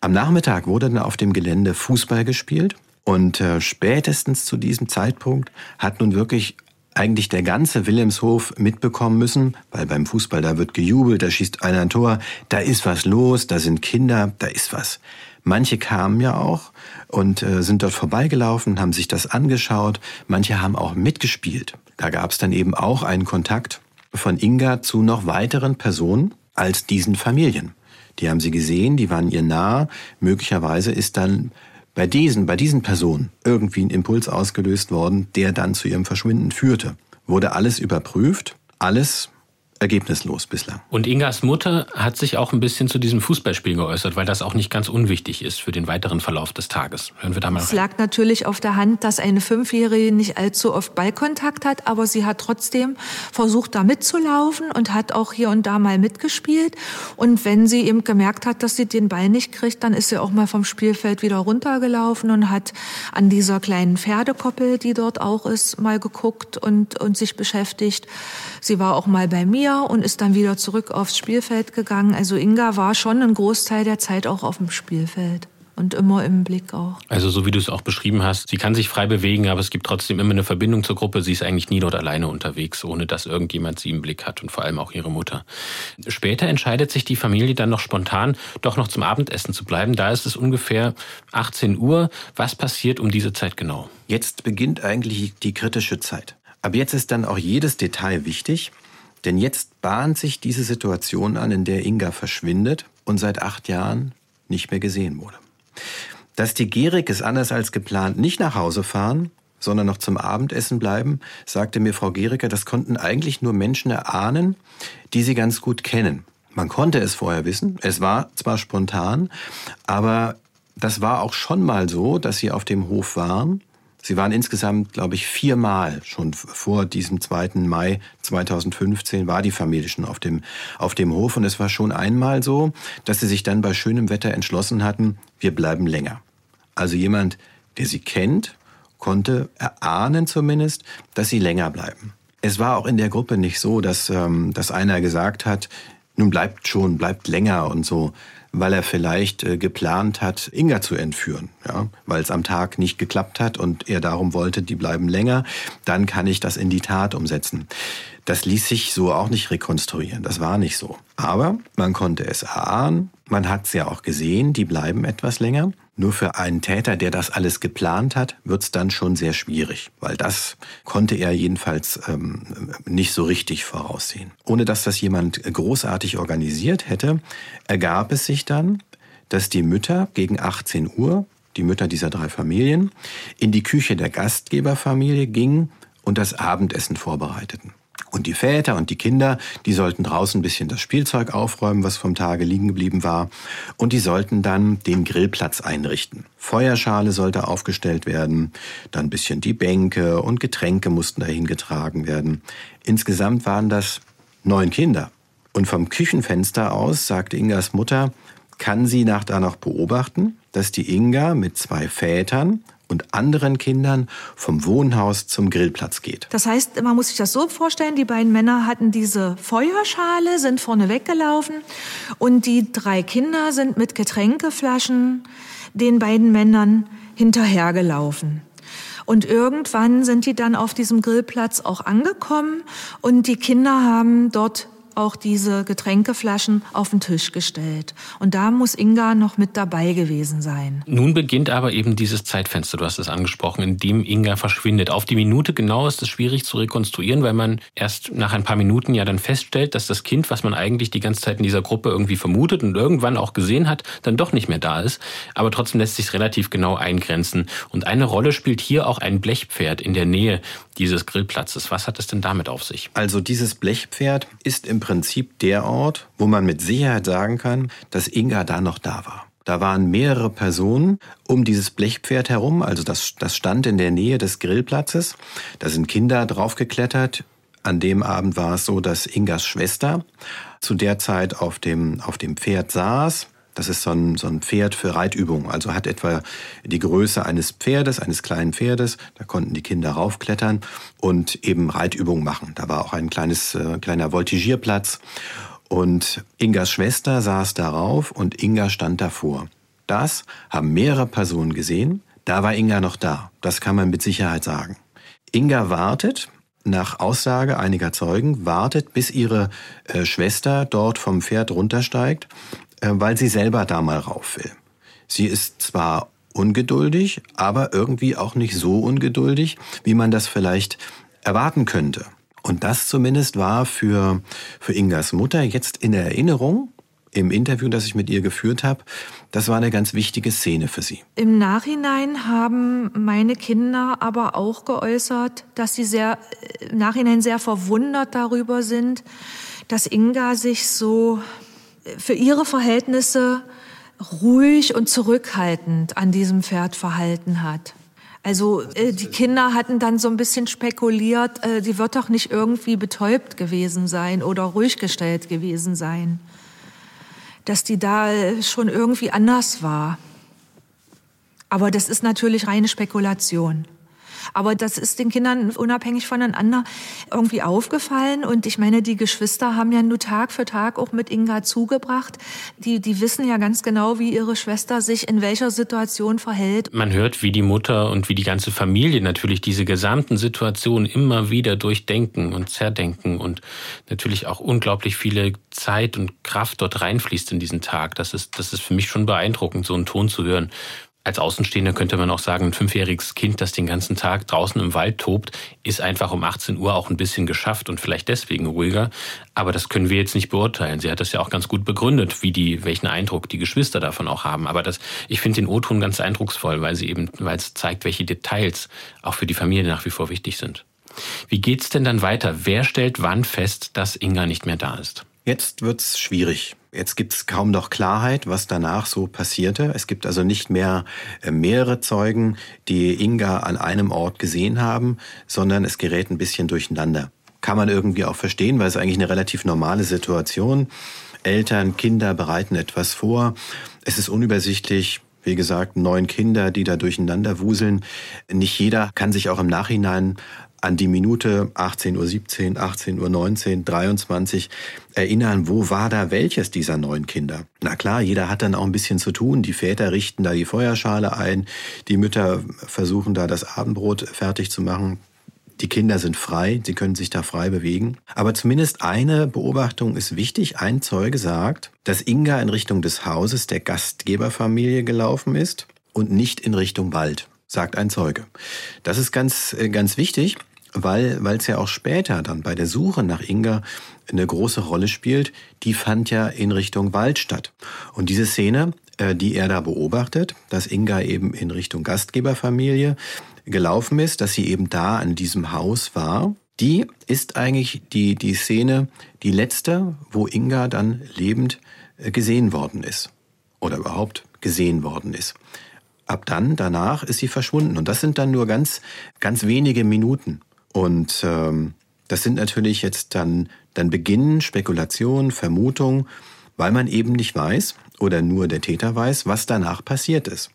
S7: Am Nachmittag wurde dann auf dem Gelände Fußball gespielt und äh, spätestens zu diesem Zeitpunkt hat nun wirklich eigentlich der ganze Wilhelmshof mitbekommen müssen, weil beim Fußball da wird gejubelt, da schießt einer ein Tor, da ist was los, da sind Kinder, da ist was. Manche kamen ja auch und äh, sind dort vorbeigelaufen, haben sich das angeschaut, manche haben auch mitgespielt. Da gab es dann eben auch einen Kontakt von Inga zu noch weiteren Personen als diesen Familien. Die haben sie gesehen, die waren ihr nah. Möglicherweise ist dann bei diesen, bei diesen Personen irgendwie ein Impuls ausgelöst worden, der dann zu ihrem Verschwinden führte. Wurde alles überprüft, alles ergebnislos bislang.
S6: Und Ingas Mutter hat sich auch ein bisschen zu diesem Fußballspiel geäußert, weil das auch nicht ganz unwichtig ist für den weiteren Verlauf des Tages. Hören wir da mal
S8: Es lag natürlich auf der Hand, dass eine Fünfjährige nicht allzu oft Ballkontakt hat, aber sie hat trotzdem versucht, da mitzulaufen und hat auch hier und da mal mitgespielt. Und wenn sie eben gemerkt hat, dass sie den Ball nicht kriegt, dann ist sie auch mal vom Spielfeld wieder runtergelaufen und hat an dieser kleinen Pferdekoppel, die dort auch ist, mal geguckt und, und sich beschäftigt. Sie war auch mal bei mir Turnier und ist dann wieder zurück aufs Spielfeld gegangen. Also Inga war schon einen Großteil der Zeit auch auf dem Spielfeld und immer im Blick auch.
S6: Also so wie du es auch beschrieben hast, sie kann sich frei bewegen, aber es gibt trotzdem immer eine Verbindung zur Gruppe. Sie ist eigentlich nie dort alleine unterwegs, ohne dass irgendjemand sie im Blick hat und vor allem auch ihre Mutter. Später entscheidet sich die Familie dann noch spontan, doch noch zum Abendessen zu bleiben. Da ist es ungefähr 18 Uhr. Was passiert um diese Zeit genau?
S7: Jetzt beginnt eigentlich die kritische Zeit. Ab jetzt ist dann auch jedes Detail wichtig. Denn jetzt bahnt sich diese Situation an, in der Inga verschwindet und seit acht Jahren nicht mehr gesehen wurde. Dass die Gerikes anders als geplant nicht nach Hause fahren, sondern noch zum Abendessen bleiben, sagte mir Frau Gericke, das konnten eigentlich nur Menschen erahnen, die sie ganz gut kennen. Man konnte es vorher wissen. Es war zwar spontan, aber das war auch schon mal so, dass sie auf dem Hof waren Sie waren insgesamt, glaube ich, viermal schon vor diesem 2. Mai 2015 war die Familie schon auf dem, auf dem Hof. Und es war schon einmal so, dass sie sich dann bei schönem Wetter entschlossen hatten, wir bleiben länger. Also jemand, der sie kennt, konnte erahnen zumindest, dass sie länger bleiben. Es war auch in der Gruppe nicht so, dass, ähm, dass einer gesagt hat, nun bleibt schon, bleibt länger und so weil er vielleicht äh, geplant hat, Inga zu entführen, ja, weil es am Tag nicht geklappt hat und er darum wollte, die bleiben länger, dann kann ich das in die Tat umsetzen. Das ließ sich so auch nicht rekonstruieren, das war nicht so. Aber man konnte es erahnen, man hat es ja auch gesehen, die bleiben etwas länger. Nur für einen Täter, der das alles geplant hat, wird es dann schon sehr schwierig, weil das konnte er jedenfalls ähm, nicht so richtig voraussehen. Ohne dass das jemand großartig organisiert hätte, ergab es sich dann, dass die Mütter gegen 18 Uhr, die Mütter dieser drei Familien, in die Küche der Gastgeberfamilie gingen und das Abendessen vorbereiteten. Und die Väter und die Kinder, die sollten draußen ein bisschen das Spielzeug aufräumen, was vom Tage liegen geblieben war. Und die sollten dann den Grillplatz einrichten. Feuerschale sollte aufgestellt werden, dann ein bisschen die Bänke und Getränke mussten dahin getragen werden. Insgesamt waren das neun Kinder. Und vom Küchenfenster aus, sagte Ingas Mutter, kann sie nach da noch beobachten, dass die Inga mit zwei Vätern und anderen Kindern vom Wohnhaus zum Grillplatz geht.
S8: Das heißt, man muss sich das so vorstellen, die beiden Männer hatten diese Feuerschale, sind vorne weggelaufen und die drei Kinder sind mit Getränkeflaschen den beiden Männern hinterhergelaufen. Und irgendwann sind die dann auf diesem Grillplatz auch angekommen und die Kinder haben dort auch diese Getränkeflaschen auf den Tisch gestellt. Und da muss Inga noch mit dabei gewesen sein.
S6: Nun beginnt aber eben dieses Zeitfenster, du hast es angesprochen, in dem Inga verschwindet. Auf die Minute genau ist es schwierig zu rekonstruieren, weil man erst nach ein paar Minuten ja dann feststellt, dass das Kind, was man eigentlich die ganze Zeit in dieser Gruppe irgendwie vermutet und irgendwann auch gesehen hat, dann doch nicht mehr da ist. Aber trotzdem lässt sich relativ genau eingrenzen. Und eine Rolle spielt hier auch ein Blechpferd in der Nähe dieses Grillplatzes. Was hat es denn damit auf sich?
S7: Also dieses Blechpferd ist im Prinzip der Ort, wo man mit Sicherheit sagen kann, dass Inga da noch da war. Da waren mehrere Personen um dieses Blechpferd herum, also das, das stand in der Nähe des Grillplatzes. Da sind Kinder draufgeklettert. An dem Abend war es so, dass Ingas Schwester zu der Zeit auf dem, auf dem Pferd saß das ist so ein, so ein Pferd für Reitübungen. Also hat etwa die Größe eines Pferdes, eines kleinen Pferdes. Da konnten die Kinder raufklettern und eben Reitübungen machen. Da war auch ein kleines, äh, kleiner Voltigierplatz. Und Ingas Schwester saß darauf und Inga stand davor. Das haben mehrere Personen gesehen. Da war Inga noch da. Das kann man mit Sicherheit sagen. Inga wartet, nach Aussage einiger Zeugen, wartet, bis ihre äh, Schwester dort vom Pferd runtersteigt weil sie selber da mal rauf will. Sie ist zwar ungeduldig, aber irgendwie auch nicht so ungeduldig, wie man das vielleicht erwarten könnte. Und das zumindest war für, für Ingas Mutter jetzt in Erinnerung, im Interview, das ich mit ihr geführt habe, das war eine ganz wichtige Szene für sie.
S8: Im Nachhinein haben meine Kinder aber auch geäußert, dass sie sehr, im Nachhinein sehr verwundert darüber sind, dass Inga sich so für ihre Verhältnisse ruhig und zurückhaltend an diesem Pferd verhalten hat. Also äh, die Kinder hatten dann so ein bisschen spekuliert, äh, die wird doch nicht irgendwie betäubt gewesen sein oder ruhig gestellt gewesen sein. Dass die da äh, schon irgendwie anders war. Aber das ist natürlich reine Spekulation. Aber das ist den Kindern unabhängig voneinander irgendwie aufgefallen. Und ich meine, die Geschwister haben ja nur Tag für Tag auch mit Inga zugebracht. Die, die wissen ja ganz genau, wie ihre Schwester sich in welcher Situation verhält.
S6: Man hört, wie die Mutter und wie die ganze Familie natürlich diese gesamten Situationen immer wieder durchdenken und zerdenken und natürlich auch unglaublich viele Zeit und Kraft dort reinfließt in diesen Tag. Das ist, das ist für mich schon beeindruckend, so einen Ton zu hören. Als Außenstehender könnte man auch sagen, ein fünfjähriges Kind, das den ganzen Tag draußen im Wald tobt, ist einfach um 18 Uhr auch ein bisschen geschafft und vielleicht deswegen ruhiger. Aber das können wir jetzt nicht beurteilen. Sie hat das ja auch ganz gut begründet, wie die, welchen Eindruck die Geschwister davon auch haben. Aber das, ich finde den O-Ton ganz eindrucksvoll, weil sie eben, weil es zeigt, welche Details auch für die Familie nach wie vor wichtig sind. Wie geht's denn dann weiter? Wer stellt wann fest, dass Inga nicht mehr da ist?
S7: Jetzt wird's schwierig. Jetzt gibt's kaum noch Klarheit, was danach so passierte. Es gibt also nicht mehr äh, mehrere Zeugen, die Inga an einem Ort gesehen haben, sondern es gerät ein bisschen durcheinander. Kann man irgendwie auch verstehen, weil es eigentlich eine relativ normale Situation. Eltern, Kinder bereiten etwas vor. Es ist unübersichtlich. Wie gesagt, neun Kinder, die da durcheinander wuseln. Nicht jeder kann sich auch im Nachhinein an die Minute 18.17 Uhr, 18.19 Uhr, 23 erinnern, wo war da welches dieser neun Kinder? Na klar, jeder hat dann auch ein bisschen zu tun. Die Väter richten da die Feuerschale ein, die Mütter versuchen da das Abendbrot fertig zu machen. Die Kinder sind frei, sie können sich da frei bewegen. Aber zumindest eine Beobachtung ist wichtig. Ein Zeuge sagt, dass Inga in Richtung des Hauses der Gastgeberfamilie gelaufen ist und nicht in Richtung Wald sagt ein Zeuge. Das ist ganz, äh, ganz wichtig, weil weil es ja auch später dann bei der Suche nach Inga eine große Rolle spielt. Die fand ja in Richtung Wald statt. Und diese Szene, äh, die er da beobachtet, dass Inga eben in Richtung Gastgeberfamilie gelaufen ist, dass sie eben da an diesem Haus war, die ist eigentlich die, die Szene, die letzte, wo Inga dann lebend äh, gesehen worden ist. Oder überhaupt gesehen worden ist ab dann, danach ist sie verschwunden. Und das sind dann nur ganz, ganz wenige Minuten. Und ähm, das sind natürlich jetzt dann, dann beginnen Spekulationen, Vermutungen, weil man eben nicht weiß oder nur der Täter weiß, was danach passiert ist.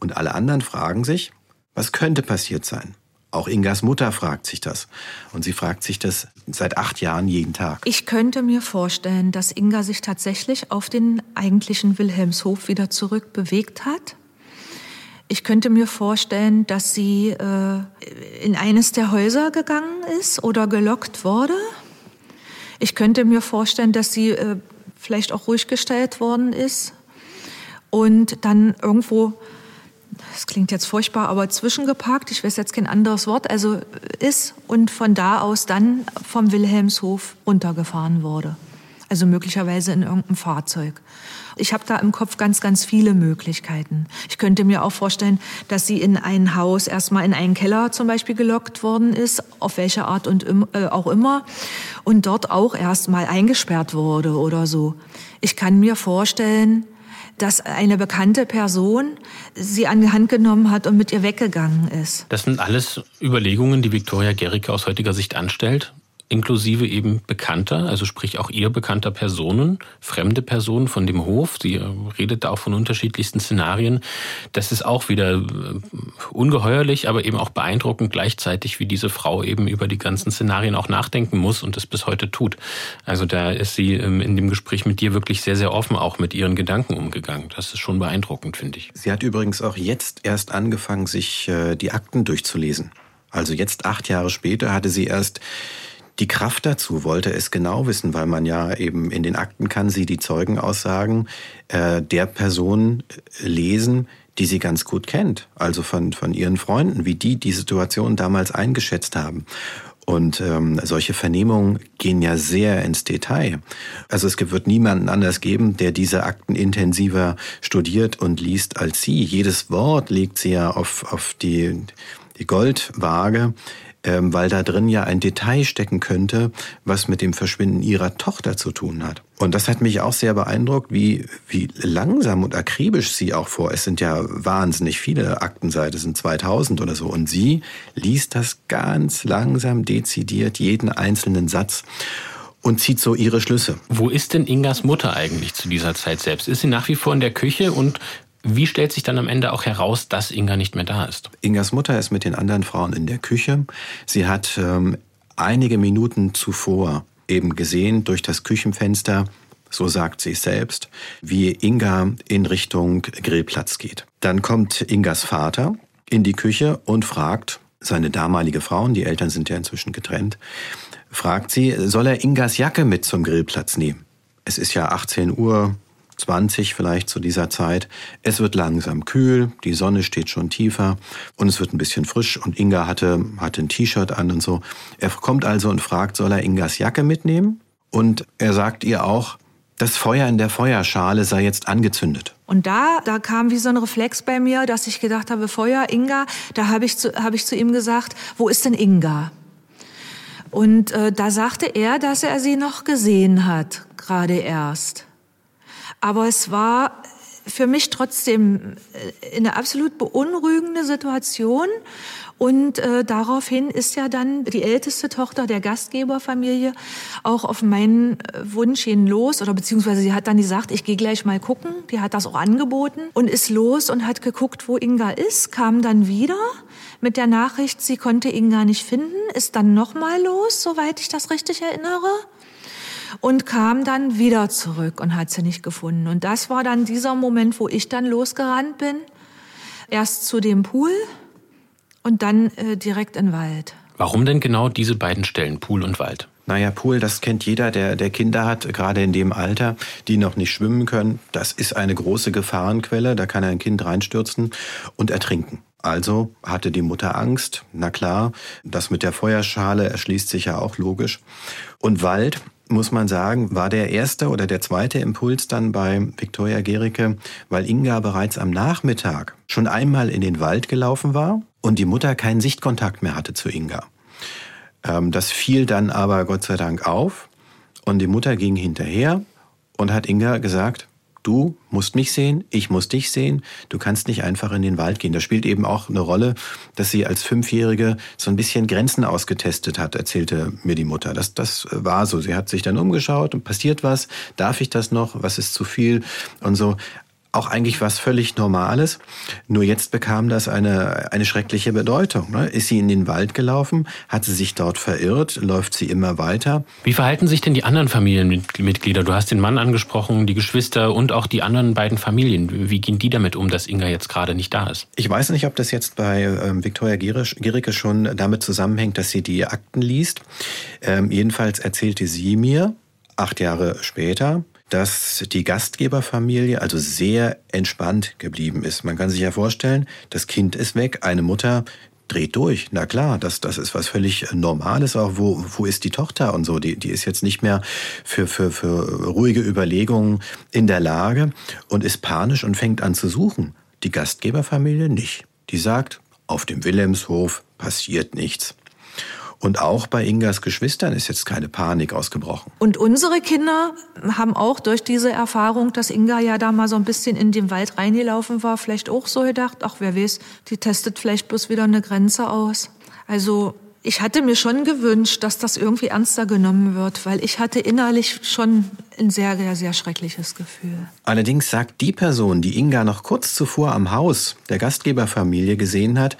S7: Und alle anderen fragen sich, was könnte passiert sein? Auch Ingas Mutter fragt sich das. Und sie fragt sich das seit acht Jahren jeden Tag.
S8: Ich könnte mir vorstellen, dass Inga sich tatsächlich auf den eigentlichen Wilhelmshof wieder zurückbewegt hat ich könnte mir vorstellen, dass sie äh, in eines der Häuser gegangen ist oder gelockt wurde. Ich könnte mir vorstellen, dass sie äh, vielleicht auch ruhig gestellt worden ist und dann irgendwo, das klingt jetzt furchtbar, aber zwischengeparkt, ich weiß jetzt kein anderes Wort, also ist und von da aus dann vom Wilhelmshof runtergefahren wurde. Also möglicherweise in irgendeinem Fahrzeug. Ich habe da im Kopf ganz, ganz viele Möglichkeiten. Ich könnte mir auch vorstellen, dass sie in ein Haus erstmal in einen Keller zum Beispiel gelockt worden ist, auf welche Art und äh, auch immer, und dort auch erstmal eingesperrt wurde oder so. Ich kann mir vorstellen, dass eine bekannte Person sie an die Hand genommen hat und mit ihr weggegangen ist.
S6: Das sind alles Überlegungen, die Viktoria Gericke aus heutiger Sicht anstellt inklusive eben bekannter, also sprich auch ihr bekannter Personen, fremde Personen von dem Hof. Sie äh, redet da auch von unterschiedlichsten Szenarien. Das ist auch wieder äh, ungeheuerlich, aber eben auch beeindruckend gleichzeitig, wie diese Frau eben über die ganzen Szenarien auch nachdenken muss und es bis heute tut. Also da ist sie ähm, in dem Gespräch mit dir wirklich sehr, sehr offen auch mit ihren Gedanken umgegangen. Das ist schon beeindruckend, finde ich.
S7: Sie hat übrigens auch jetzt erst angefangen, sich äh, die Akten durchzulesen. Also jetzt acht Jahre später hatte sie erst die Kraft dazu wollte es genau wissen, weil man ja eben in den Akten kann sie die Zeugenaussagen äh, der Person äh, lesen, die sie ganz gut kennt, also von, von ihren Freunden, wie die die Situation damals eingeschätzt haben. Und ähm, solche Vernehmungen gehen ja sehr ins Detail. Also es wird niemanden anders geben, der diese Akten intensiver studiert und liest als sie. Jedes Wort legt sie ja auf, auf die, die Goldwaage ähm, weil da drin ja ein Detail stecken könnte, was mit dem Verschwinden ihrer Tochter zu tun hat. Und das hat mich auch sehr beeindruckt, wie, wie langsam und akribisch sie auch vor. Es sind ja wahnsinnig viele Aktenseiten, es sind 2000 oder so. Und sie liest das ganz langsam, dezidiert, jeden einzelnen Satz und zieht so ihre Schlüsse.
S6: Wo ist denn Ingas Mutter eigentlich zu dieser Zeit selbst? Ist sie nach wie vor in der Küche und wie stellt sich dann am Ende auch heraus, dass Inga nicht mehr da ist?
S7: Ingas Mutter ist mit den anderen Frauen in der Küche. Sie hat ähm, einige Minuten zuvor eben gesehen durch das Küchenfenster, so sagt sie selbst, wie Inga in Richtung Grillplatz geht. Dann kommt Ingas Vater in die Küche und fragt seine damalige Frau, die Eltern sind ja inzwischen getrennt, fragt sie, soll er Ingas Jacke mit zum Grillplatz nehmen? Es ist ja 18 Uhr, 20 vielleicht zu dieser Zeit. Es wird langsam kühl, die Sonne steht schon tiefer und es wird ein bisschen frisch und Inga hatte, hatte ein T-Shirt an und so. Er kommt also und fragt, soll er Ingas Jacke mitnehmen? Und er sagt ihr auch, das Feuer in der Feuerschale sei jetzt angezündet.
S8: Und da, da kam wie so ein Reflex bei mir, dass ich gedacht habe, Feuer, Inga, da habe ich, zu, hab ich zu ihm gesagt, wo ist denn Inga? Und äh, da sagte er, dass er sie noch gesehen hat, gerade erst. Aber es war für mich trotzdem äh, eine absolut beunruhigende Situation. Und äh, daraufhin ist ja dann die älteste Tochter der Gastgeberfamilie auch auf meinen äh, Wunsch hin los. Oder beziehungsweise sie hat dann gesagt, ich gehe gleich mal gucken. Die hat das auch angeboten und ist los und hat geguckt, wo Inga ist, kam dann wieder mit der Nachricht, sie konnte Inga nicht finden, ist dann nochmal los, soweit ich das richtig erinnere und kam dann wieder zurück und hat sie nicht gefunden. Und das war dann dieser Moment, wo ich dann losgerannt bin. Erst zu dem Pool und dann äh, direkt in den Wald.
S6: Warum denn genau diese beiden Stellen, Pool und Wald?
S7: Naja, Pool, das kennt jeder, der, der Kinder hat, gerade in dem Alter, die noch nicht schwimmen können. Das ist eine große Gefahrenquelle, da kann ein Kind reinstürzen und ertrinken. Also hatte die Mutter Angst, na klar, das mit der Feuerschale erschließt sich ja auch logisch. Und Wald, muss man sagen, war der erste oder der zweite Impuls dann bei Viktoria Gericke, weil Inga bereits am Nachmittag schon einmal in den Wald gelaufen war und die Mutter keinen Sichtkontakt mehr hatte zu Inga. Ähm, das fiel dann aber Gott sei Dank auf und die Mutter ging hinterher und hat Inga gesagt, Du musst mich sehen, ich muss dich sehen. Du kannst nicht einfach in den Wald gehen. Das spielt eben auch eine Rolle, dass sie als Fünfjährige so ein bisschen Grenzen ausgetestet hat, erzählte mir die Mutter. Das, das war so. Sie hat sich dann umgeschaut und passiert was. Darf ich das noch? Was ist zu viel? Und so auch eigentlich was völlig Normales. Nur jetzt bekam das eine, eine schreckliche Bedeutung. Ne? Ist sie in den Wald gelaufen? Hat sie sich dort verirrt? Läuft sie immer weiter?
S6: Wie verhalten sich denn die anderen Familienmitglieder? Du hast den Mann angesprochen, die Geschwister und auch die anderen beiden Familien. Wie gehen die damit um, dass Inga jetzt gerade nicht da ist?
S7: Ich weiß nicht, ob das jetzt bei ähm, Viktoria Gericke schon damit zusammenhängt, dass sie die Akten liest. Ähm, jedenfalls erzählte sie mir, acht Jahre später, dass die Gastgeberfamilie also sehr entspannt geblieben ist. Man kann sich ja vorstellen, das Kind ist weg, eine Mutter dreht durch. Na klar, das, das ist was völlig Normales auch. Wo, wo ist die Tochter und so? Die, die ist jetzt nicht mehr für, für, für ruhige Überlegungen in der Lage und ist panisch und fängt an zu suchen. Die Gastgeberfamilie nicht. Die sagt, auf dem Wilhelmshof passiert nichts. Und auch bei Ingas Geschwistern ist jetzt keine Panik ausgebrochen.
S8: Und unsere Kinder haben auch durch diese Erfahrung, dass Inga ja da mal so ein bisschen in den Wald reingelaufen war, vielleicht auch so gedacht, ach wer weiß, die testet vielleicht bloß wieder eine Grenze aus. Also ich hatte mir schon gewünscht, dass das irgendwie ernster genommen wird, weil ich hatte innerlich schon ein sehr, sehr, sehr schreckliches Gefühl.
S7: Allerdings sagt die Person, die Inga noch kurz zuvor am Haus der Gastgeberfamilie gesehen hat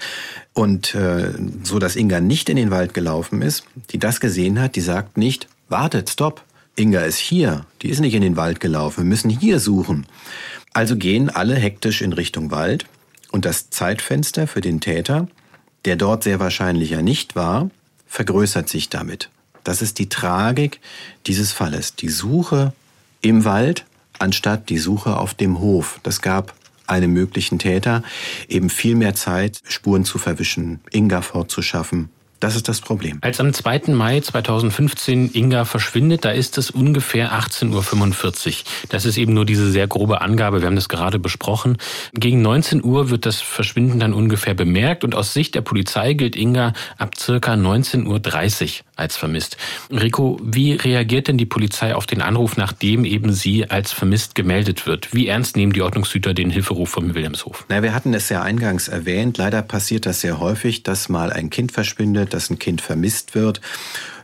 S7: und äh, so, dass Inga nicht in den Wald gelaufen ist, die das gesehen hat, die sagt nicht, wartet, stopp, Inga ist hier, die ist nicht in den Wald gelaufen, wir müssen hier suchen. Also gehen alle hektisch in Richtung Wald und das Zeitfenster für den Täter der dort sehr wahrscheinlich ja nicht war, vergrößert sich damit. Das ist die Tragik dieses Falles. Die Suche im Wald anstatt die Suche auf dem Hof. Das gab einem möglichen Täter eben viel mehr Zeit, Spuren zu verwischen, Inga fortzuschaffen, Das ist das Problem.
S6: Als am 2. Mai 2015 Inga verschwindet, da ist es ungefähr 18.45 Uhr. Das ist eben nur diese sehr grobe Angabe, wir haben das gerade besprochen. Gegen 19 Uhr wird das Verschwinden dann ungefähr bemerkt und aus Sicht der Polizei gilt Inga ab circa 19.30 Uhr als vermisst. Rico, wie reagiert denn die Polizei auf den Anruf, nachdem eben sie als vermisst gemeldet wird? Wie ernst nehmen die Ordnungshüter den Hilferuf vom Wilhelmshof?
S7: Na, wir hatten es ja eingangs erwähnt. Leider passiert das sehr häufig, dass mal ein Kind verschwindet, dass ein Kind vermisst wird,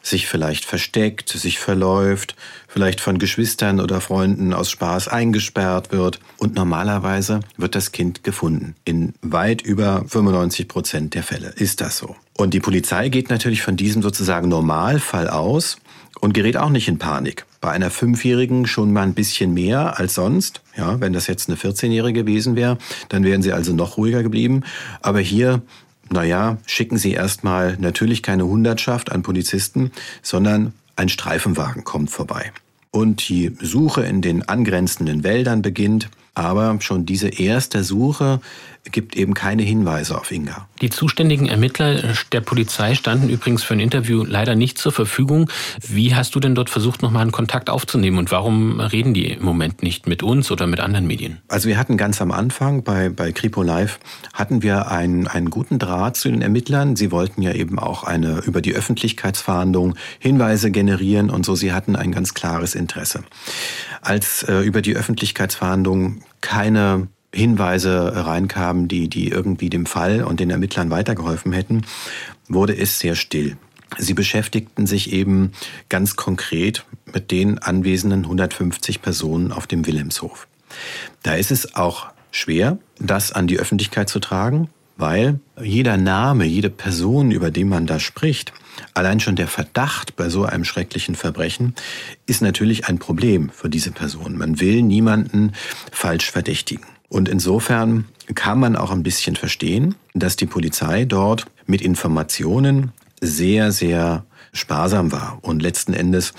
S7: sich vielleicht versteckt, sich verläuft, vielleicht von Geschwistern oder Freunden aus Spaß eingesperrt wird. Und normalerweise wird das Kind gefunden. In weit über 95 Prozent der Fälle ist das so. Und die Polizei geht natürlich von diesem sozusagen Normalfall aus und gerät auch nicht in Panik. Bei einer Fünfjährigen schon mal ein bisschen mehr als sonst. Ja, wenn das jetzt eine 14-Jährige gewesen wäre, dann wären sie also noch ruhiger geblieben. Aber hier naja, schicken Sie erstmal natürlich keine Hundertschaft an Polizisten, sondern ein Streifenwagen kommt vorbei. Und die Suche in den angrenzenden Wäldern beginnt. Aber schon diese erste Suche gibt eben keine Hinweise auf Inga.
S6: Die zuständigen Ermittler der Polizei standen übrigens für ein Interview leider nicht zur Verfügung. Wie hast du denn dort versucht, nochmal einen Kontakt aufzunehmen und warum reden die im Moment nicht mit uns oder mit anderen Medien?
S7: Also wir hatten ganz am Anfang bei, bei Kripo Live hatten wir einen, einen guten Draht zu den Ermittlern. Sie wollten ja eben auch eine über die Öffentlichkeitsfahndung Hinweise generieren und so. Sie hatten ein ganz klares Interesse. Als äh, über die Öffentlichkeitsfahndung keine Hinweise reinkamen, die, die irgendwie dem Fall und den Ermittlern weitergeholfen hätten, wurde es sehr still. Sie beschäftigten sich eben ganz konkret mit den anwesenden 150 Personen auf dem Wilhelmshof. Da ist es auch schwer, das an die Öffentlichkeit zu tragen, weil jeder Name, jede Person, über die man da spricht, allein schon der Verdacht bei so einem schrecklichen Verbrechen ist natürlich ein Problem für diese Person. Man will niemanden falsch verdächtigen. Und insofern kann man auch ein bisschen verstehen, dass die Polizei dort mit Informationen sehr, sehr sparsam war und letzten Endes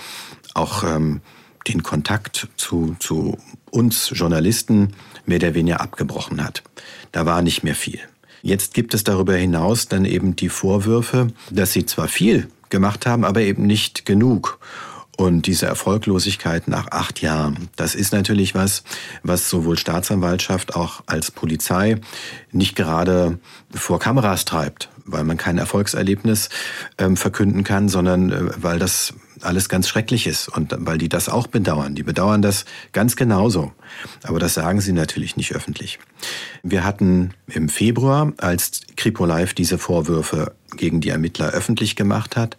S7: auch ähm, den Kontakt zu, zu uns Journalisten mehr oder weniger abgebrochen hat. Da war nicht mehr viel. Jetzt gibt es darüber hinaus dann eben die Vorwürfe, dass sie zwar viel gemacht haben, aber eben nicht genug. Und diese Erfolglosigkeit nach acht Jahren, das ist natürlich was, was sowohl Staatsanwaltschaft auch als Polizei nicht gerade vor Kameras treibt, weil man kein Erfolgserlebnis ähm, verkünden kann, sondern äh, weil das alles ganz schrecklich ist und weil die das auch bedauern. Die bedauern das ganz genauso. Aber das sagen sie natürlich nicht öffentlich. Wir hatten im Februar, als Kripo Live diese Vorwürfe gegen die Ermittler öffentlich gemacht hat,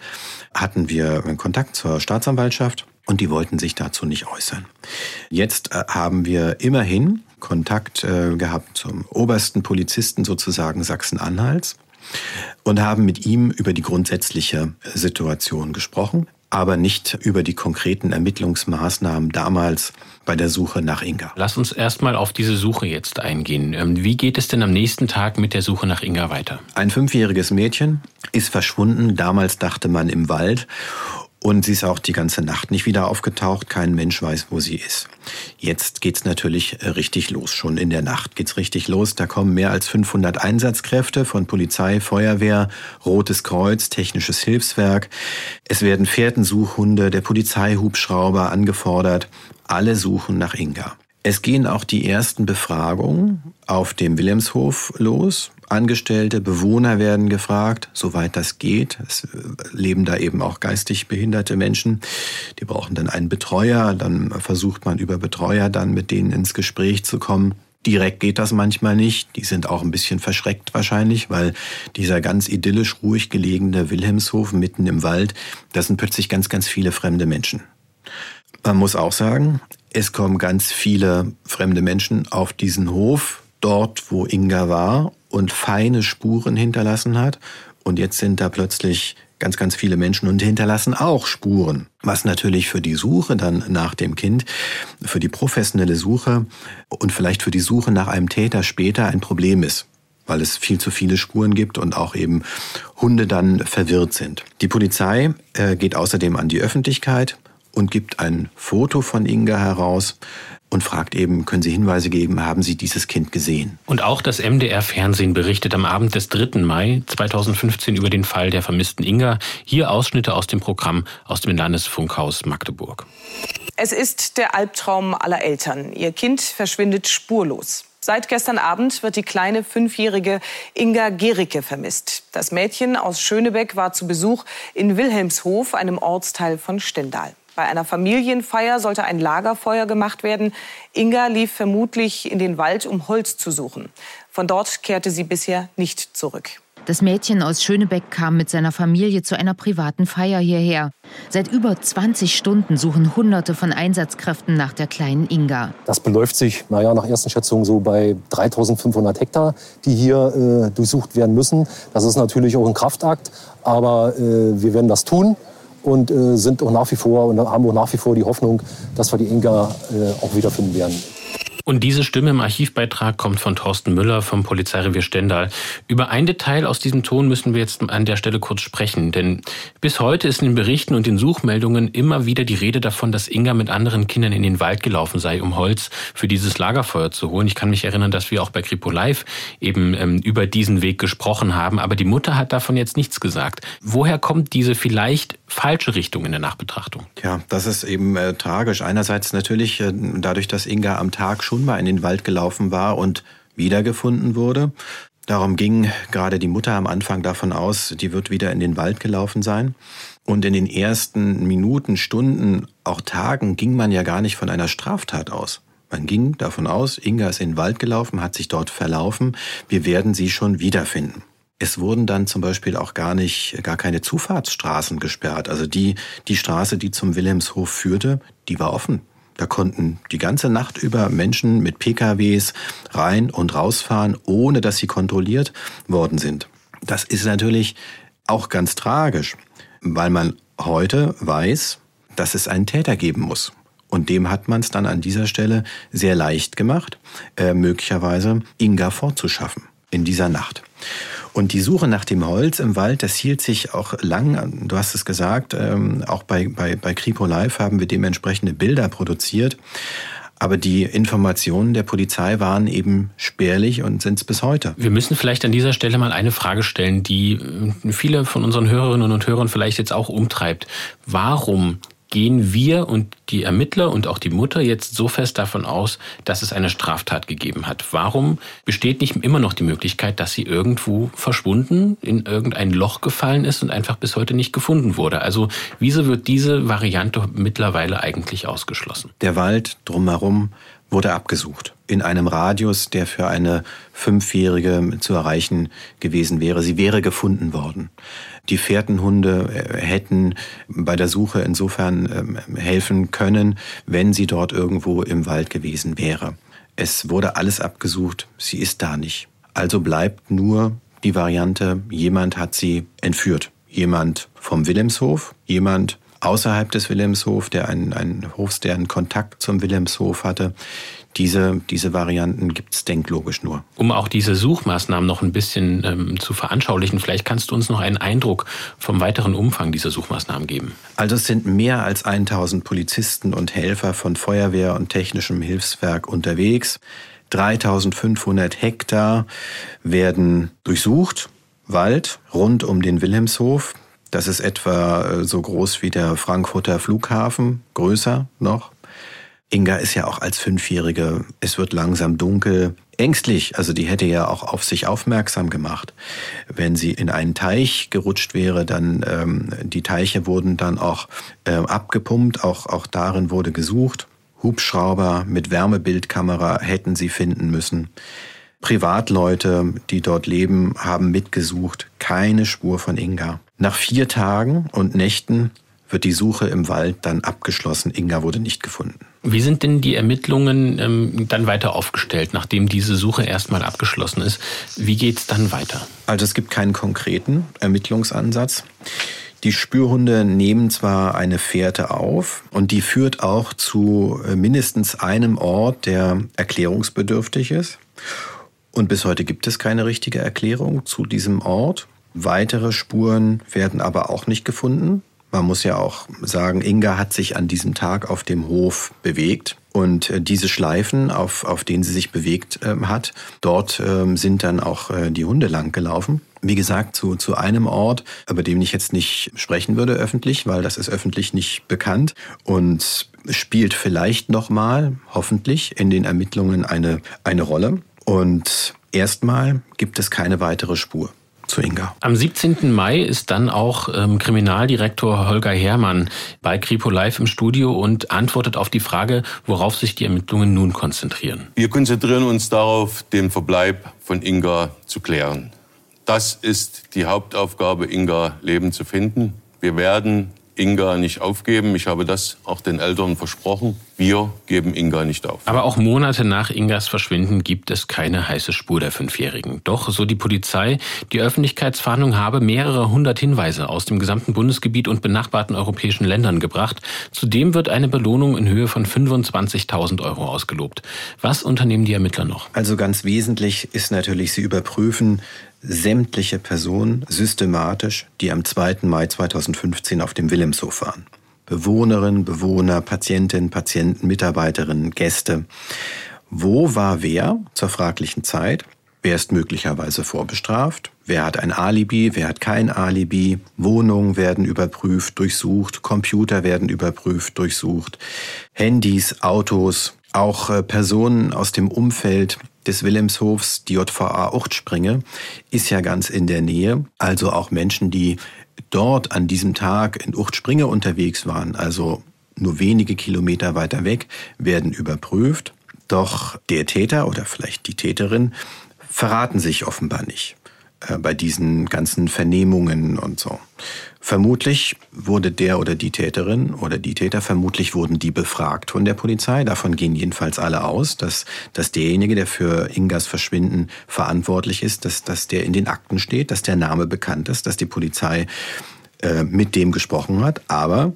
S7: hatten wir Kontakt zur Staatsanwaltschaft und die wollten sich dazu nicht äußern. Jetzt äh, haben wir immerhin Kontakt äh, gehabt zum obersten Polizisten sozusagen Sachsen-Anhalts und haben mit ihm über die grundsätzliche Situation gesprochen aber nicht über die konkreten Ermittlungsmaßnahmen damals bei der Suche nach Inga.
S6: Lass uns erstmal auf diese Suche jetzt eingehen. Ähm, wie geht es denn am nächsten Tag mit der Suche nach Inga weiter?
S7: Ein fünfjähriges Mädchen ist verschwunden. Damals dachte man im Wald. Und sie ist auch die ganze Nacht nicht wieder aufgetaucht. Kein Mensch weiß, wo sie ist. Jetzt geht's natürlich äh, richtig los. Schon in der Nacht geht's richtig los. Da kommen mehr als 500 Einsatzkräfte von Polizei, Feuerwehr, Rotes Kreuz, Technisches Hilfswerk. Es werden Fährtensuchhunde, der Polizeihubschrauber angefordert. Alle suchen nach Inga. Es gehen auch die ersten Befragungen auf dem Wilhelmshof los. Angestellte, Bewohner werden gefragt, soweit das geht. Es leben da eben auch geistig behinderte Menschen. Die brauchen dann einen Betreuer. Dann versucht man über Betreuer dann mit denen ins Gespräch zu kommen. Direkt geht das manchmal nicht. Die sind auch ein bisschen verschreckt wahrscheinlich, weil dieser ganz idyllisch ruhig gelegene Wilhelmshof mitten im Wald, das sind plötzlich ganz, ganz viele fremde Menschen. Man muss auch sagen, es kommen ganz viele fremde Menschen auf diesen Hof, dort wo Inga war und feine Spuren hinterlassen hat. Und jetzt sind da plötzlich ganz, ganz viele Menschen und hinterlassen auch Spuren. Was natürlich für die Suche dann nach dem Kind, für die professionelle Suche und vielleicht für die Suche nach einem Täter später ein Problem ist weil es viel zu viele Spuren gibt und auch eben Hunde dann verwirrt sind. Die Polizei äh, geht außerdem an die Öffentlichkeit und gibt ein Foto von Inga heraus, und fragt eben, können Sie Hinweise geben, haben Sie dieses Kind gesehen?
S6: Und auch das MDR-Fernsehen berichtet am Abend des 3. Mai 2015 über den Fall der vermissten Inga. Hier Ausschnitte aus dem Programm aus dem Landesfunkhaus Magdeburg.
S9: Es ist der Albtraum aller Eltern. Ihr Kind verschwindet spurlos. Seit gestern Abend wird die kleine fünfjährige Inga Gericke vermisst. Das Mädchen aus Schönebeck war zu Besuch in Wilhelmshof, einem Ortsteil von Stendal. Bei einer Familienfeier sollte ein Lagerfeuer gemacht werden. Inga lief vermutlich in den Wald, um Holz zu suchen. Von dort kehrte sie bisher nicht zurück.
S10: Das Mädchen aus Schönebeck kam mit seiner Familie zu einer privaten Feier hierher. Seit über 20 Stunden suchen Hunderte von Einsatzkräften nach der kleinen Inga.
S11: Das beläuft sich, naja, nach ersten Schätzungen so bei 3500 Hektar, die hier äh, durchsucht werden müssen. Das ist natürlich auch ein Kraftakt, aber äh, wir werden das tun und äh, sind auch nach wie vor und haben auch nach wie vor die Hoffnung, dass wir die Inga äh, auch wiederfinden werden.
S6: Und diese Stimme im Archivbeitrag kommt von Thorsten Müller vom Polizeirevier Stendal. Über ein Detail aus diesem Ton müssen wir jetzt an der Stelle kurz sprechen, denn bis heute ist in den Berichten und den Suchmeldungen immer wieder die Rede davon, dass Inga mit anderen Kindern in den Wald gelaufen sei, um Holz für dieses Lagerfeuer zu holen. Ich kann mich erinnern, dass wir auch bei Kripo Live eben ähm, über diesen Weg gesprochen haben, aber die Mutter hat davon jetzt nichts gesagt. Woher kommt diese vielleicht falsche Richtung in der Nachbetrachtung?
S7: Ja, das ist eben äh, tragisch. Einerseits natürlich äh, dadurch, dass Inga am Tag schon mal in den Wald gelaufen war und wiedergefunden wurde. Darum ging gerade die Mutter am Anfang davon aus, die wird wieder in den Wald gelaufen sein. Und in den ersten Minuten, Stunden, auch Tagen ging man ja gar nicht von einer Straftat aus. Man ging davon aus, Inga ist in den Wald gelaufen, hat sich dort verlaufen, wir werden sie schon wiederfinden. Es wurden dann zum Beispiel auch gar nicht, gar keine Zufahrtsstraßen gesperrt. Also die, die Straße, die zum Wilhelmshof führte, die war offen. Da konnten die ganze Nacht über Menschen mit PKWs rein und rausfahren, ohne dass sie kontrolliert worden sind. Das ist natürlich auch ganz tragisch, weil man heute weiß, dass es einen Täter geben muss. Und dem hat man es dann an dieser Stelle sehr leicht gemacht, äh, möglicherweise Inga fortzuschaffen in dieser Nacht. Und die Suche nach dem Holz im Wald, das hielt sich auch lang, du hast es gesagt, ähm, auch bei, bei, bei Kripo Live haben wir dementsprechende Bilder produziert. Aber die Informationen der Polizei waren eben spärlich und sind es bis heute.
S6: Wir müssen vielleicht an dieser Stelle mal eine Frage stellen, die äh, viele von unseren Hörerinnen und Hörern vielleicht jetzt auch umtreibt. Warum gehen wir und die Ermittler und auch die Mutter jetzt so fest davon aus, dass es eine Straftat gegeben hat. Warum besteht nicht immer noch die Möglichkeit, dass sie irgendwo verschwunden, in irgendein Loch gefallen ist und einfach bis heute nicht gefunden wurde? Also wieso wird diese Variante mittlerweile eigentlich ausgeschlossen?
S7: Der Wald drumherum wurde abgesucht. In einem Radius, der für eine Fünfjährige zu erreichen gewesen wäre. Sie wäre gefunden worden. Die Fährtenhunde äh, hätten bei der Suche insofern ähm, helfen können, wenn sie dort irgendwo im Wald gewesen wäre. Es wurde alles abgesucht, sie ist da nicht. Also bleibt nur die Variante, jemand hat sie entführt. Jemand vom Wilhelmshof, jemand außerhalb des Wilhelmshof, der einen, einen Hof, der einen Kontakt zum Wilhelmshof hatte. Diese, diese Varianten gibt es denklogisch nur.
S6: Um auch diese Suchmaßnahmen noch ein bisschen ähm, zu veranschaulichen, vielleicht kannst du uns noch einen Eindruck vom weiteren Umfang dieser Suchmaßnahmen geben.
S7: Also es sind mehr als 1000 Polizisten und Helfer von Feuerwehr und technischem Hilfswerk unterwegs. 3500 Hektar werden durchsucht. Wald rund um den Wilhelmshof. Das ist etwa äh, so groß wie der Frankfurter Flughafen, größer noch. Inga ist ja auch als Fünfjährige, es wird langsam dunkel, ängstlich. Also die hätte ja auch auf sich aufmerksam gemacht. Wenn sie in einen Teich gerutscht wäre, dann ähm, die Teiche wurden dann auch äh, abgepumpt, auch, auch darin wurde gesucht. Hubschrauber mit Wärmebildkamera hätten sie finden müssen. Privatleute, die dort leben, haben mitgesucht. Keine Spur von Inga. Nach vier Tagen und Nächten wird die Suche im Wald dann abgeschlossen. Inga wurde nicht gefunden.
S6: Wie sind denn die Ermittlungen ähm, dann weiter aufgestellt, nachdem diese Suche erstmal abgeschlossen ist? Wie geht es dann weiter?
S7: Also es gibt keinen konkreten Ermittlungsansatz. Die Spürhunde nehmen zwar eine Fährte auf und die führt auch zu äh, mindestens einem Ort, der erklärungsbedürftig ist. Und bis heute gibt es keine richtige Erklärung zu diesem Ort. Weitere Spuren werden aber auch nicht gefunden Man muss ja auch sagen, Inga hat sich an diesem Tag auf dem Hof bewegt. Und äh, diese Schleifen, auf, auf denen sie sich bewegt äh, hat, dort ähm, sind dann auch äh, die Hunde lang gelaufen. Wie gesagt, zu, zu einem Ort, über den ich jetzt nicht sprechen würde öffentlich, weil das ist öffentlich nicht bekannt und spielt vielleicht nochmal, hoffentlich, in den Ermittlungen eine, eine Rolle. Und erstmal gibt es keine weitere Spur zu Inga.
S6: Am 17. Mai ist dann auch ähm, Kriminaldirektor Holger Herrmann bei Kripo Live im Studio und antwortet auf die Frage, worauf sich die Ermittlungen nun konzentrieren.
S12: Wir konzentrieren uns darauf, den Verbleib von Inga zu klären. Das ist die Hauptaufgabe, Inga Leben zu finden. Wir werden Inga nicht aufgeben. Ich habe das auch den Eltern versprochen. Wir geben Inga nicht auf.
S6: Aber auch Monate nach Ingas Verschwinden gibt es keine heiße Spur der Fünfjährigen. Doch, so die Polizei, die Öffentlichkeitsfahndung habe mehrere hundert Hinweise aus dem gesamten Bundesgebiet und benachbarten europäischen Ländern gebracht. Zudem wird eine Belohnung in Höhe von 25.000 Euro ausgelobt. Was unternehmen die Ermittler noch?
S7: Also ganz wesentlich ist natürlich, sie überprüfen sämtliche Personen systematisch, die am 2. Mai 2015 auf dem Wilhelmshof waren. Bewohnerinnen, Bewohner, Patientinnen, Patienten, Mitarbeiterinnen, Gäste. Wo war wer zur fraglichen Zeit? Wer ist möglicherweise vorbestraft? Wer hat ein Alibi? Wer hat kein Alibi? Wohnungen werden überprüft, durchsucht. Computer werden überprüft, durchsucht. Handys, Autos, auch äh, Personen aus dem Umfeld des Wilhelmshofs, die JVA Uchtspringe, ist ja ganz in der Nähe. Also auch Menschen, die dort an diesem Tag in Uchtspringe unterwegs waren, also nur wenige Kilometer weiter weg, werden überprüft. Doch der Täter oder vielleicht die Täterin verraten sich offenbar nicht. Äh, bei diesen ganzen Vernehmungen und so. Vermutlich wurde der oder die Täterin oder die Täter, vermutlich wurden die befragt von der Polizei. Davon gehen jedenfalls alle aus, dass, dass derjenige, der für Ingas Verschwinden verantwortlich ist, dass, dass der in den Akten steht, dass der Name bekannt ist, dass die Polizei äh, mit dem gesprochen hat. Aber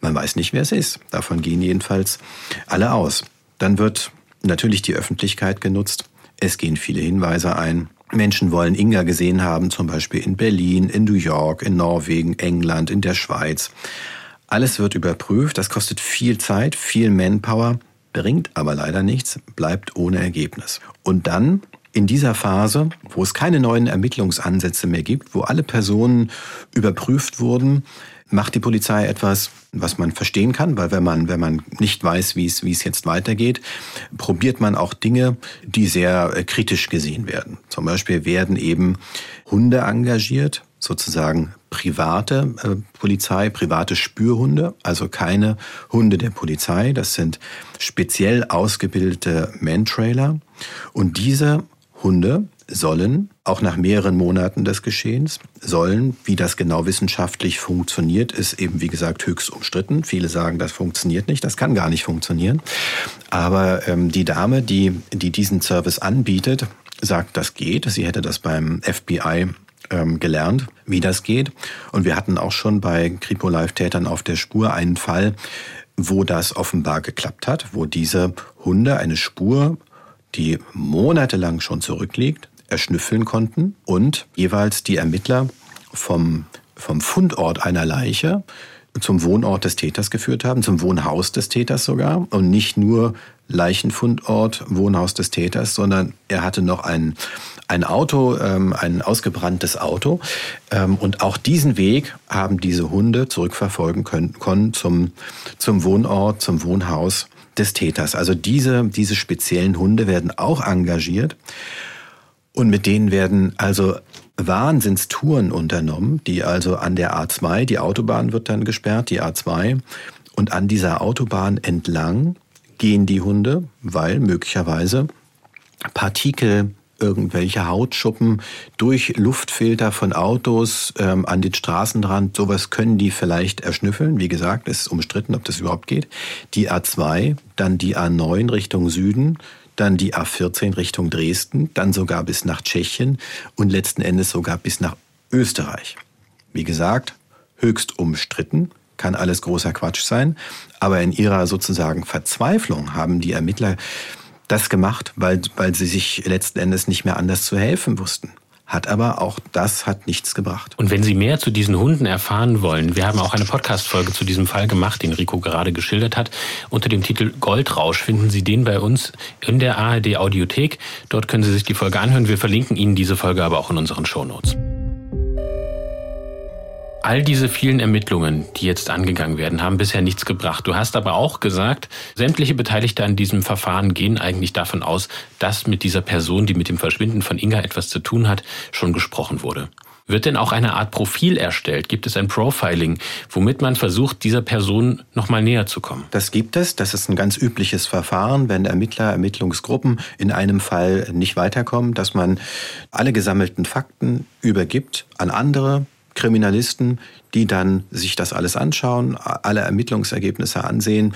S7: man weiß nicht, wer es ist. Davon gehen jedenfalls alle aus. Dann wird natürlich die Öffentlichkeit genutzt. Es gehen viele Hinweise ein. Menschen wollen Inga gesehen haben, zum Beispiel in Berlin, in New York, in Norwegen, England, in der Schweiz. Alles wird überprüft, das kostet viel Zeit, viel Manpower, bringt aber leider nichts, bleibt ohne Ergebnis. Und dann in dieser Phase, wo es keine neuen Ermittlungsansätze mehr gibt, wo alle Personen überprüft wurden, macht die Polizei etwas, was man verstehen kann, weil wenn man, wenn man nicht weiß, wie es, wie es jetzt weitergeht, probiert man auch Dinge, die sehr äh, kritisch gesehen werden. Zum Beispiel werden eben Hunde engagiert, sozusagen private äh, Polizei, private Spürhunde, also keine Hunde der Polizei. Das sind speziell ausgebildete Mantrailer. Und diese Hunde sollen, auch nach mehreren Monaten des Geschehens, sollen, wie das genau wissenschaftlich funktioniert, ist eben, wie gesagt, höchst umstritten. Viele sagen, das funktioniert nicht, das kann gar nicht funktionieren. Aber ähm, die Dame, die, die diesen Service anbietet, sagt, das geht. Sie hätte das beim FBI ähm, gelernt, wie das geht. Und wir hatten auch schon bei Kripo Live-Tätern auf der Spur einen Fall, wo das offenbar geklappt hat, wo diese Hunde eine Spur die monatelang schon zurückliegt, erschnüffeln konnten und jeweils die Ermittler vom, vom Fundort einer Leiche zum Wohnort des Täters geführt haben, zum Wohnhaus des Täters sogar und nicht nur Leichenfundort, Wohnhaus des Täters, sondern er hatte noch ein, ein Auto, ähm, ein ausgebranntes Auto. Ähm, und auch diesen Weg haben diese Hunde zurückverfolgen können, können zum, zum Wohnort, zum Wohnhaus des Täters. Also diese, diese speziellen Hunde werden auch engagiert und mit denen werden also Wahnsinnstouren unternommen, die also an der A2, die Autobahn wird dann gesperrt, die A2, und an dieser Autobahn entlang gehen die Hunde, weil möglicherweise Partikel irgendwelche Hautschuppen durch Luftfilter von Autos ähm, an den Straßenrand. Sowas können die vielleicht erschnüffeln. Wie gesagt, es ist umstritten, ob das überhaupt geht. Die A2, dann die A9 Richtung Süden, dann die A14 Richtung Dresden, dann sogar bis nach Tschechien und letzten Endes sogar bis nach Österreich. Wie gesagt, höchst umstritten, kann alles großer Quatsch sein, aber in ihrer sozusagen Verzweiflung haben die Ermittler das gemacht, weil, weil sie sich letzten Endes nicht mehr anders zu helfen wussten. Hat aber auch das hat nichts gebracht.
S6: Und wenn Sie mehr zu diesen Hunden erfahren wollen, wir haben auch eine Podcast-Folge zu diesem Fall gemacht, den Rico gerade geschildert hat. Unter dem Titel Goldrausch finden Sie den bei uns in der ARD Audiothek. Dort können Sie sich die Folge anhören. Wir verlinken Ihnen diese Folge aber auch in unseren Shownotes. All diese vielen Ermittlungen, die jetzt angegangen werden, haben bisher nichts gebracht. Du hast aber auch gesagt, sämtliche Beteiligte an diesem Verfahren gehen eigentlich davon aus, dass mit dieser Person, die mit dem Verschwinden von Inga etwas zu tun hat, schon gesprochen wurde. Wird denn auch eine Art Profil erstellt? Gibt es ein Profiling, womit man versucht, dieser Person noch mal näher zu kommen?
S7: Das gibt es. Das ist ein ganz übliches Verfahren, wenn Ermittler, Ermittlungsgruppen in einem Fall nicht weiterkommen, dass man alle gesammelten Fakten übergibt an andere, Kriminalisten, die dann sich das alles anschauen, alle Ermittlungsergebnisse ansehen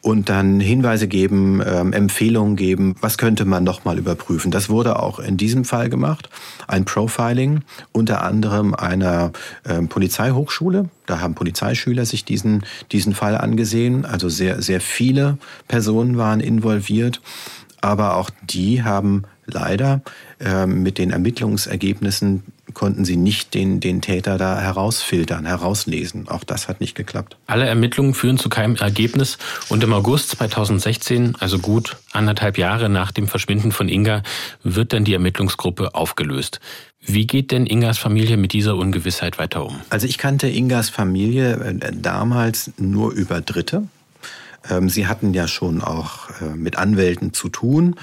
S7: und dann Hinweise geben, ähm, Empfehlungen geben, was könnte man nochmal überprüfen. Das wurde auch in diesem Fall gemacht. Ein Profiling unter anderem einer ähm, Polizeihochschule. Da haben Polizeischüler sich diesen, diesen Fall angesehen. Also sehr, sehr viele Personen waren involviert. Aber auch die haben leider ähm, mit den Ermittlungsergebnissen konnten sie nicht den, den Täter da herausfiltern, herauslesen. Auch das hat nicht geklappt.
S6: Alle Ermittlungen führen zu keinem Ergebnis und im August 2016, also gut anderthalb Jahre nach dem Verschwinden von Inga, wird dann die Ermittlungsgruppe aufgelöst. Wie geht denn Ingas Familie mit dieser Ungewissheit weiter um?
S7: Also ich kannte Ingas Familie äh, damals nur über Dritte. Ähm, sie hatten ja schon auch äh, mit Anwälten zu tun.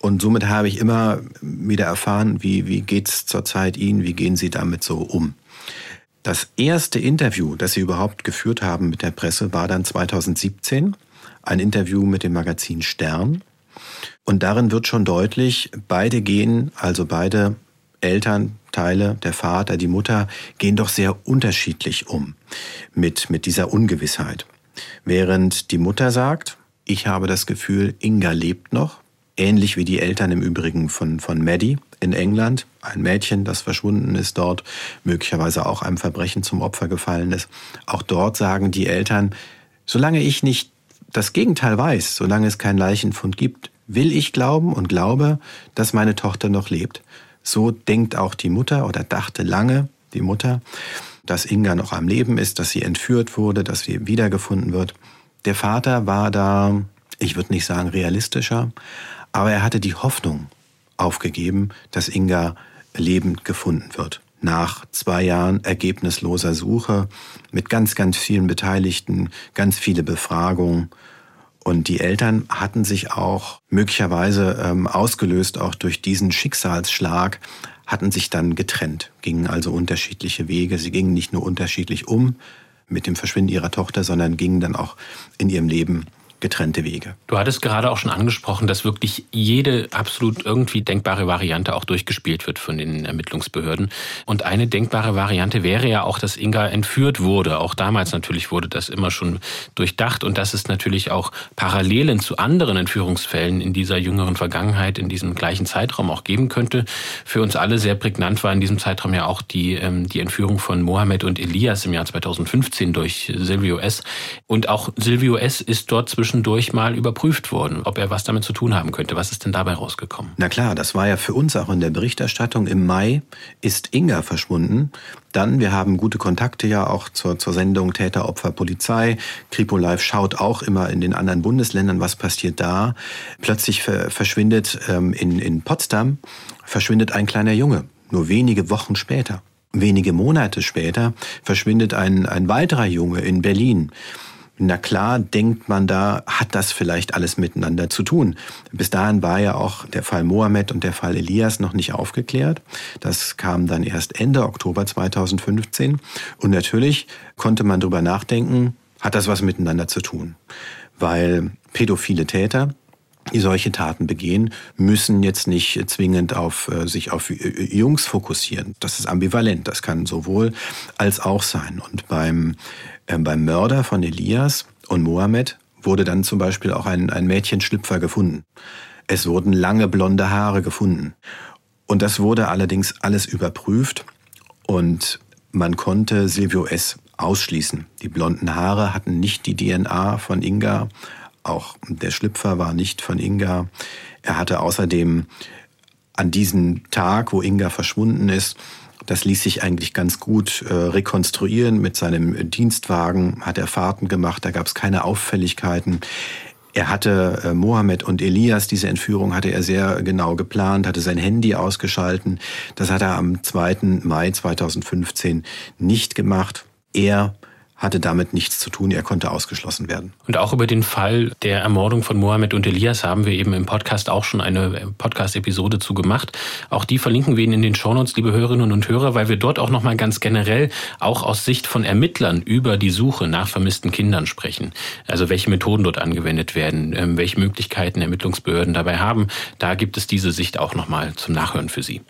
S7: Und somit habe ich immer wieder erfahren, wie, wie geht es zurzeit Ihnen, wie gehen Sie damit so um. Das erste Interview, das Sie überhaupt geführt haben mit der Presse, war dann 2017, ein Interview mit dem Magazin Stern. Und darin wird schon deutlich, beide gehen, also beide Elternteile, der Vater, die Mutter, gehen doch sehr unterschiedlich um mit, mit dieser Ungewissheit. Während die Mutter sagt, ich habe das Gefühl, Inga lebt noch, ähnlich wie die Eltern im Übrigen von, von Maddie in England, ein Mädchen, das verschwunden ist dort, möglicherweise auch einem Verbrechen zum Opfer gefallen ist. Auch dort sagen die Eltern, solange ich nicht das Gegenteil weiß, solange es keinen Leichenfund gibt, will ich glauben und glaube, dass meine Tochter noch lebt. So denkt auch die Mutter oder dachte lange die Mutter, dass Inga noch am Leben ist, dass sie entführt wurde, dass sie wiedergefunden wird. Der Vater war da, ich würde nicht sagen realistischer, aber er hatte die Hoffnung aufgegeben, dass Inga lebend gefunden wird. Nach zwei Jahren ergebnisloser Suche mit ganz, ganz vielen Beteiligten, ganz viele Befragungen. Und die Eltern hatten sich auch möglicherweise ähm, ausgelöst, auch durch diesen Schicksalsschlag, hatten sich dann getrennt, gingen also unterschiedliche Wege. Sie gingen nicht nur unterschiedlich um mit dem Verschwinden ihrer Tochter, sondern gingen dann auch in ihrem Leben getrennte Wege.
S6: Du hattest gerade auch schon angesprochen, dass wirklich jede absolut irgendwie denkbare Variante auch durchgespielt wird von den Ermittlungsbehörden. Und eine denkbare Variante wäre ja auch, dass Inga entführt wurde. Auch damals natürlich wurde das immer schon durchdacht und dass es natürlich auch Parallelen zu anderen Entführungsfällen in dieser jüngeren Vergangenheit, in diesem gleichen Zeitraum auch geben könnte. Für uns alle sehr prägnant war in diesem Zeitraum ja auch die, ähm, die Entführung von Mohammed und Elias im Jahr 2015 durch Silvio S. Und auch Silvio S. ist dort zwischen zwischendurch mal überprüft worden, ob er was damit zu tun haben könnte. Was ist denn dabei rausgekommen?
S7: Na klar, das war ja für uns auch in der Berichterstattung. Im Mai ist Inga verschwunden. Dann, wir haben gute Kontakte ja auch zur, zur Sendung Täter, Opfer, Polizei. Kripo Live schaut auch immer in den anderen Bundesländern, was passiert da. Plötzlich verschwindet ähm, in, in Potsdam, verschwindet ein kleiner Junge. Nur wenige Wochen später. Wenige Monate später verschwindet ein, ein weiterer Junge in Berlin. Na klar, denkt man da, hat das vielleicht alles miteinander zu tun. Bis dahin war ja auch der Fall Mohammed und der Fall Elias noch nicht aufgeklärt. Das kam dann erst Ende Oktober 2015. Und natürlich konnte man darüber nachdenken, hat das was miteinander zu tun? Weil pädophile Täter, die solche Taten begehen, müssen jetzt nicht zwingend auf äh, sich auf Jungs fokussieren. Das ist ambivalent. Das kann sowohl als auch sein. Und beim äh, beim Mörder von Elias und Mohammed wurde dann zum Beispiel auch ein, ein Mädchenschlüpfer gefunden. Es wurden lange blonde Haare gefunden. Und das wurde allerdings alles überprüft und man konnte Silvio S. ausschließen. Die blonden Haare hatten nicht die DNA von Inga, auch der Schlüpfer war nicht von Inga. Er hatte außerdem an diesem Tag, wo Inga verschwunden ist, das ließ sich eigentlich ganz gut äh, rekonstruieren. Mit seinem Dienstwagen hat er Fahrten gemacht, da gab es keine Auffälligkeiten. Er hatte äh, Mohammed und Elias, diese Entführung hatte er sehr genau geplant, hatte sein Handy ausgeschalten. Das hat er am 2. Mai 2015 nicht gemacht. Er hatte damit nichts zu tun, er konnte ausgeschlossen werden.
S6: Und auch über den Fall der Ermordung von Mohammed und Elias haben wir eben im Podcast auch schon eine Podcast-Episode zu gemacht. Auch die verlinken wir Ihnen in den Shownotes, liebe Hörerinnen und Hörer, weil wir dort auch nochmal ganz generell auch aus Sicht von Ermittlern über die Suche nach vermissten Kindern sprechen. Also welche Methoden dort angewendet werden, ähm, welche Möglichkeiten Ermittlungsbehörden dabei haben. Da gibt es diese Sicht auch nochmal zum Nachhören für Sie.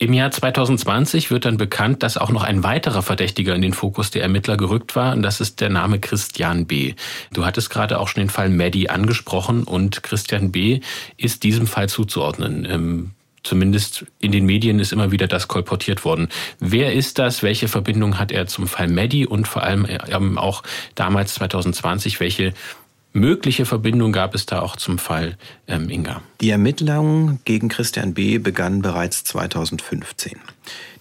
S6: Im Jahr 2020 wird dann bekannt, dass auch noch ein weiterer Verdächtiger in den Fokus der Ermittler gerückt war, und das ist der Name Christian B. Du hattest gerade auch schon den Fall Maddie angesprochen, und Christian B. ist diesem Fall zuzuordnen. Ähm, zumindest in den Medien ist immer wieder das kolportiert worden. Wer ist das? Welche Verbindung hat er zum Fall Maddie und vor allem ähm, auch damals 2020, welche mögliche Verbindung gab es da auch zum Fall ähm, Inga?
S7: Die Ermittlungen gegen Christian B. begannen bereits 2015.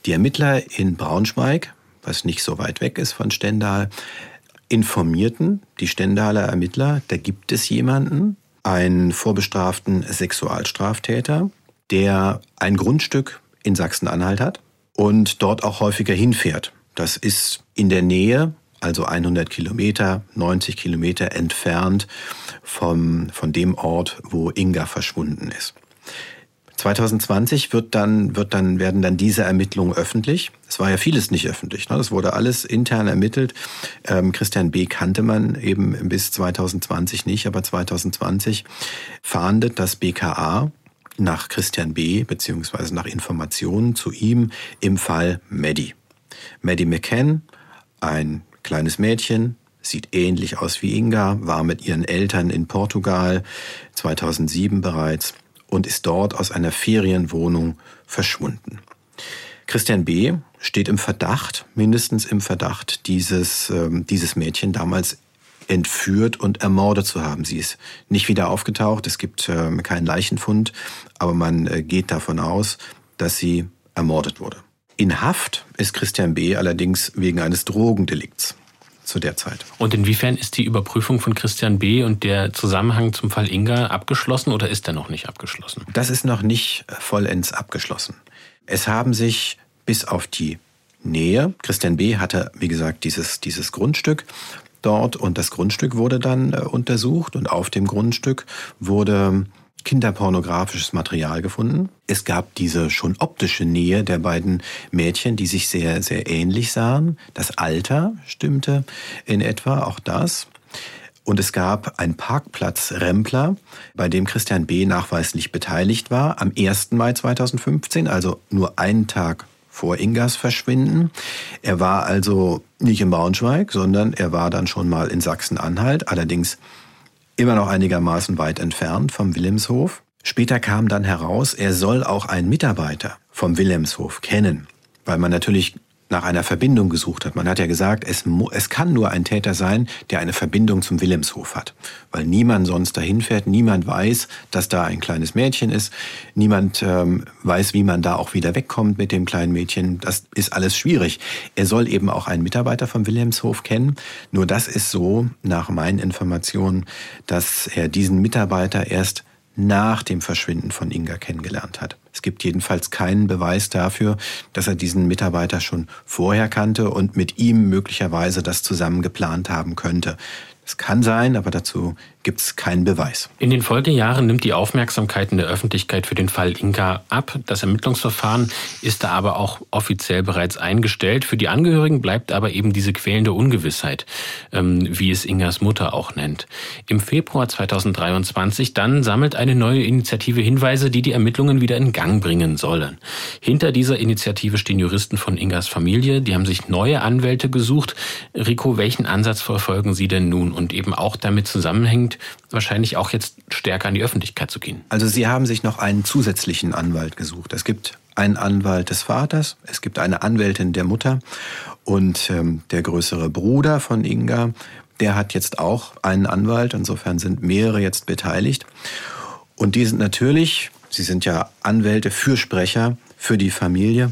S7: Die Ermittler in Braunschweig, was nicht so weit weg ist von Stendal, informierten die Stendaler Ermittler, da gibt es jemanden, einen vorbestraften Sexualstraftäter, der ein Grundstück in Sachsen-Anhalt hat und dort auch häufiger hinfährt. Das ist in der Nähe also 100 Kilometer, 90 Kilometer entfernt vom, von dem Ort, wo Inga verschwunden ist. 2020 wird dann, wird dann, werden dann diese Ermittlungen öffentlich. Es war ja vieles nicht öffentlich. Ne? Das wurde alles intern ermittelt. Ähm, Christian B. kannte man eben bis 2020 nicht, aber 2020 fahndet das BKA nach Christian B. beziehungsweise nach Informationen zu ihm im Fall Maddie. Maddie McCann, ein kleines Mädchen, sieht ähnlich aus wie Inga, war mit ihren Eltern in Portugal 2007 bereits und ist dort aus einer Ferienwohnung verschwunden. Christian B. steht im Verdacht, mindestens im Verdacht, dieses, ähm, dieses Mädchen damals entführt und ermordet zu haben. Sie ist nicht wieder aufgetaucht, es gibt äh, keinen Leichenfund, aber man äh, geht davon aus, dass sie ermordet wurde. In Haft ist Christian B. allerdings wegen eines Drogendelikts zu der Zeit.
S6: Und inwiefern ist die Überprüfung von Christian B. und der Zusammenhang zum Fall Inga abgeschlossen oder ist er noch nicht abgeschlossen?
S7: Das ist noch nicht vollends abgeschlossen. Es haben sich bis auf die Nähe, Christian B. hatte, wie gesagt, dieses, dieses Grundstück dort und das Grundstück wurde dann äh, untersucht und auf dem Grundstück wurde kinderpornografisches Material gefunden. Es gab diese schon optische Nähe der beiden Mädchen, die sich sehr, sehr ähnlich sahen. Das Alter stimmte in etwa, auch das. Und es gab einen Parkplatzrempler, bei dem Christian B. nachweislich beteiligt war, am 1. Mai 2015, also nur einen Tag vor Ingas Verschwinden. Er war also nicht in Braunschweig, sondern er war dann schon mal in Sachsen-Anhalt, allerdings immer noch einigermaßen weit entfernt vom Wilhelmshof. Später kam dann heraus, er soll auch einen Mitarbeiter vom Wilhelmshof kennen, weil man natürlich nach einer Verbindung gesucht hat. Man hat ja gesagt, es, es kann nur ein Täter sein, der eine Verbindung zum Wilhelmshof hat. Weil niemand sonst dahin fährt, niemand weiß, dass da ein kleines Mädchen ist, niemand ähm, weiß, wie man da auch wieder wegkommt mit dem kleinen Mädchen. Das ist alles schwierig. Er soll eben auch einen Mitarbeiter vom Wilhelmshof kennen. Nur das ist so, nach meinen Informationen, dass er diesen Mitarbeiter erst nach dem Verschwinden von Inga kennengelernt hat. Es gibt jedenfalls keinen Beweis dafür, dass er diesen Mitarbeiter schon vorher kannte und mit ihm möglicherweise das zusammen geplant haben könnte. Es kann sein, aber dazu gibt es keinen Beweis.
S6: In den Folgejahren nimmt die Aufmerksamkeit in der Öffentlichkeit für den Fall Inka ab. Das Ermittlungsverfahren ist da aber auch offiziell bereits eingestellt. Für die Angehörigen bleibt aber eben diese quälende Ungewissheit, ähm, wie es Ingas Mutter auch nennt. Im Februar 2023 dann sammelt eine neue Initiative Hinweise, die die Ermittlungen wieder in Gang bringen sollen. Hinter dieser Initiative stehen Juristen von Ingas Familie. Die haben sich neue Anwälte gesucht. Rico, welchen Ansatz verfolgen Sie denn nun und eben auch damit zusammenhängt, wahrscheinlich auch jetzt stärker an die Öffentlichkeit zu gehen.
S7: Also Sie haben sich noch einen zusätzlichen Anwalt gesucht. Es gibt einen Anwalt des Vaters, es gibt eine Anwältin der Mutter und ähm, der größere Bruder von Inga, der hat jetzt auch einen Anwalt. Insofern sind mehrere jetzt beteiligt. Und die sind natürlich Sie sind ja Anwälte, Fürsprecher für die Familie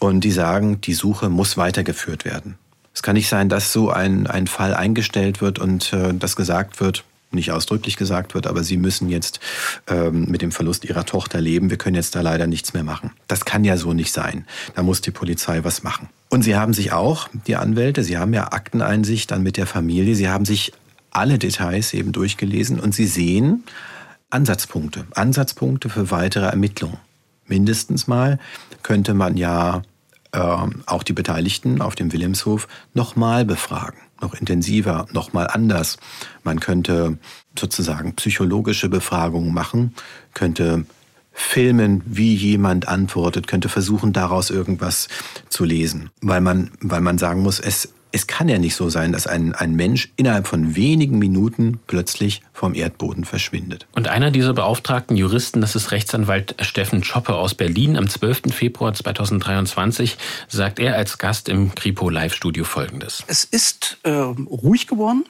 S7: und die sagen, die Suche muss weitergeführt werden. Es kann nicht sein, dass so ein, ein Fall eingestellt wird und äh, das gesagt wird, nicht ausdrücklich gesagt wird, aber Sie müssen jetzt ähm, mit dem Verlust Ihrer Tochter leben. Wir können jetzt da leider nichts mehr machen. Das kann ja so nicht sein. Da muss die Polizei was machen. Und Sie haben sich auch, die Anwälte, Sie haben ja Akteneinsicht dann mit der Familie. Sie haben sich alle Details eben durchgelesen und Sie sehen Ansatzpunkte, Ansatzpunkte für weitere Ermittlungen. Mindestens mal könnte man ja äh, auch die Beteiligten auf dem Wilhelmshof nochmal befragen, noch intensiver, nochmal anders. Man könnte sozusagen psychologische Befragungen machen, könnte filmen, wie jemand antwortet, könnte versuchen, daraus irgendwas zu lesen. Weil man, weil man sagen muss, es es kann ja nicht so sein, dass ein, ein Mensch innerhalb von wenigen Minuten plötzlich vom Erdboden verschwindet.
S6: Und einer dieser beauftragten Juristen, das ist Rechtsanwalt Steffen Schoppe aus Berlin. Am 12. Februar 2023 sagt er als Gast im Kripo Live-Studio Folgendes.
S13: Es ist äh, ruhig geworden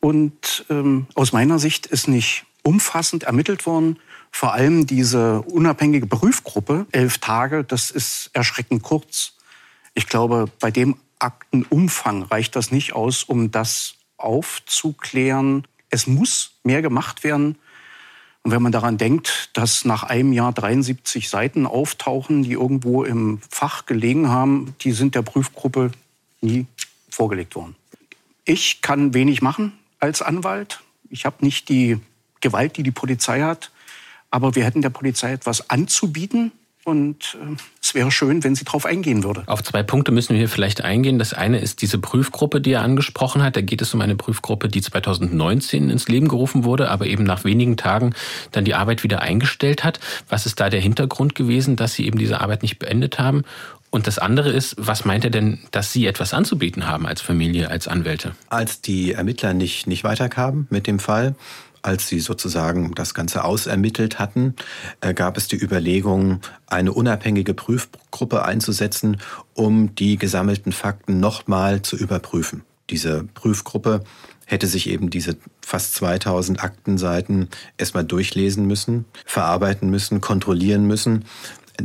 S13: und ähm, aus meiner Sicht ist nicht umfassend ermittelt worden. Vor allem diese unabhängige Prüfgruppe, elf Tage, das ist erschreckend kurz. Ich glaube, bei dem Aktenumfang reicht das nicht aus, um das aufzuklären. Es muss mehr gemacht werden. Und wenn man daran denkt, dass nach einem Jahr 73 Seiten auftauchen, die irgendwo im Fach gelegen haben, die sind der Prüfgruppe nie vorgelegt worden. Ich kann wenig machen als Anwalt. Ich habe nicht die Gewalt, die die Polizei hat. Aber wir hätten der Polizei etwas anzubieten, und äh, es wäre schön, wenn sie darauf eingehen würde.
S6: Auf zwei Punkte müssen wir vielleicht eingehen. Das eine ist diese Prüfgruppe, die er angesprochen hat. Da geht es um eine Prüfgruppe, die 2019 ins Leben gerufen wurde, aber eben nach wenigen Tagen dann die Arbeit wieder eingestellt hat. Was ist da der Hintergrund gewesen, dass Sie eben diese Arbeit nicht beendet haben? Und das andere ist, was meint er denn, dass Sie etwas anzubieten haben als Familie, als Anwälte?
S7: Als die Ermittler nicht, nicht weiterkamen mit dem Fall, als sie sozusagen das Ganze ausermittelt hatten, äh, gab es die Überlegung, eine unabhängige Prüfgruppe einzusetzen, um die gesammelten Fakten nochmal zu überprüfen. Diese Prüfgruppe hätte sich eben diese fast 2000 Aktenseiten erstmal durchlesen müssen, verarbeiten müssen, kontrollieren müssen.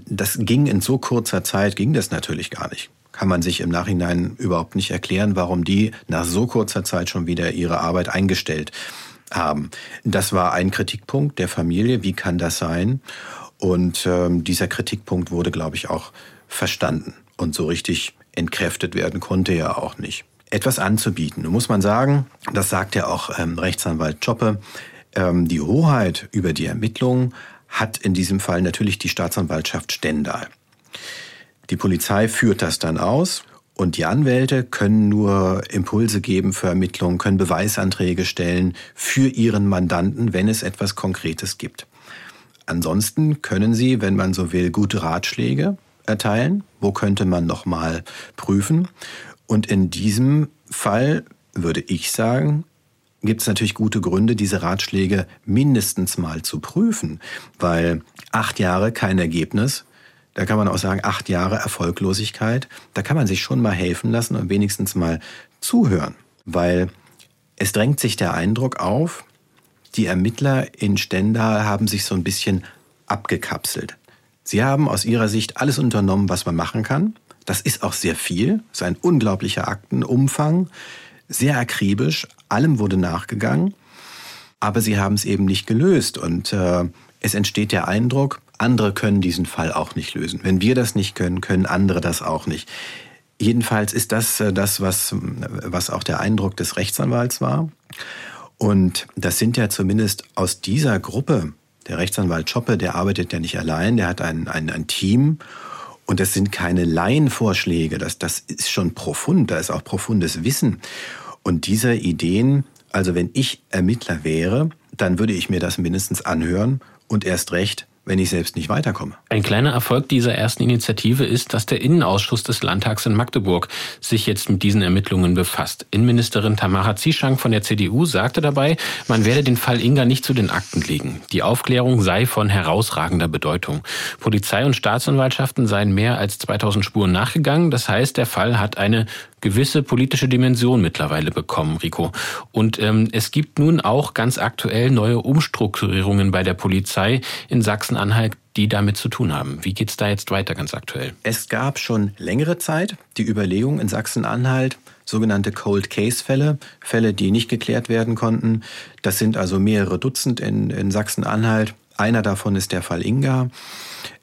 S7: Das ging in so kurzer Zeit, ging das natürlich gar nicht. Kann man sich im Nachhinein überhaupt nicht erklären, warum die nach so kurzer Zeit schon wieder ihre Arbeit eingestellt haben. Das war ein Kritikpunkt der Familie. Wie kann das sein? Und ähm, dieser Kritikpunkt wurde, glaube ich, auch verstanden. Und so richtig entkräftet werden konnte er auch nicht. Etwas anzubieten. Nun muss man sagen, das sagt ja auch ähm, Rechtsanwalt Choppe, ähm, die Hoheit über die Ermittlungen hat in diesem Fall natürlich die Staatsanwaltschaft Stendal. Die Polizei führt das dann aus und die Anwälte können nur Impulse geben für Ermittlungen, können Beweisanträge stellen für ihren Mandanten, wenn es etwas Konkretes gibt. Ansonsten können sie, wenn man so will, gute Ratschläge erteilen. Wo könnte man nochmal prüfen? Und in diesem Fall würde ich sagen, gibt es natürlich gute Gründe, diese Ratschläge mindestens mal zu prüfen, weil acht Jahre kein Ergebnis da kann man auch sagen, acht Jahre Erfolglosigkeit. Da kann man sich schon mal helfen lassen und wenigstens mal zuhören. Weil es drängt sich der Eindruck auf, die Ermittler in Stendal haben sich so ein bisschen abgekapselt. Sie haben aus ihrer Sicht alles unternommen, was man machen kann. Das ist auch sehr viel. Das ist ein unglaublicher Aktenumfang. Sehr akribisch. Allem wurde nachgegangen. Aber sie haben es eben nicht gelöst. Und äh, es entsteht der Eindruck, andere können diesen Fall auch nicht lösen. Wenn wir das nicht können, können andere das auch nicht. Jedenfalls ist das äh, das, was, was auch der Eindruck des Rechtsanwalts war. Und das sind ja zumindest aus dieser Gruppe, der Rechtsanwalt Schoppe, der arbeitet ja nicht allein, der hat ein, ein, ein Team. Und das sind keine Laienvorschläge, das, das ist schon profund, da ist auch profundes Wissen. Und diese Ideen, also wenn ich Ermittler wäre, dann würde ich mir das mindestens anhören und erst recht, wenn ich selbst nicht weiterkomme.
S6: Ein kleiner Erfolg dieser ersten Initiative ist, dass der Innenausschuss des Landtags in Magdeburg sich jetzt mit diesen Ermittlungen befasst. Innenministerin Tamara Zieschank von der CDU sagte dabei, man werde den Fall Inga nicht zu den Akten legen. Die Aufklärung sei von herausragender Bedeutung. Polizei und Staatsanwaltschaften seien mehr als 2000 Spuren nachgegangen. Das heißt, der Fall hat eine gewisse politische Dimension mittlerweile bekommen, Rico. Und ähm, es gibt nun auch ganz aktuell neue Umstrukturierungen bei der Polizei in Sachsen-Anhalt, die damit zu tun haben. Wie geht es da jetzt weiter ganz aktuell?
S7: Es gab schon längere Zeit die Überlegung in Sachsen-Anhalt, sogenannte Cold Case Fälle, die nicht geklärt werden konnten. Das sind also mehrere Dutzend in, in Sachsen-Anhalt. Einer davon ist der Fall Inga.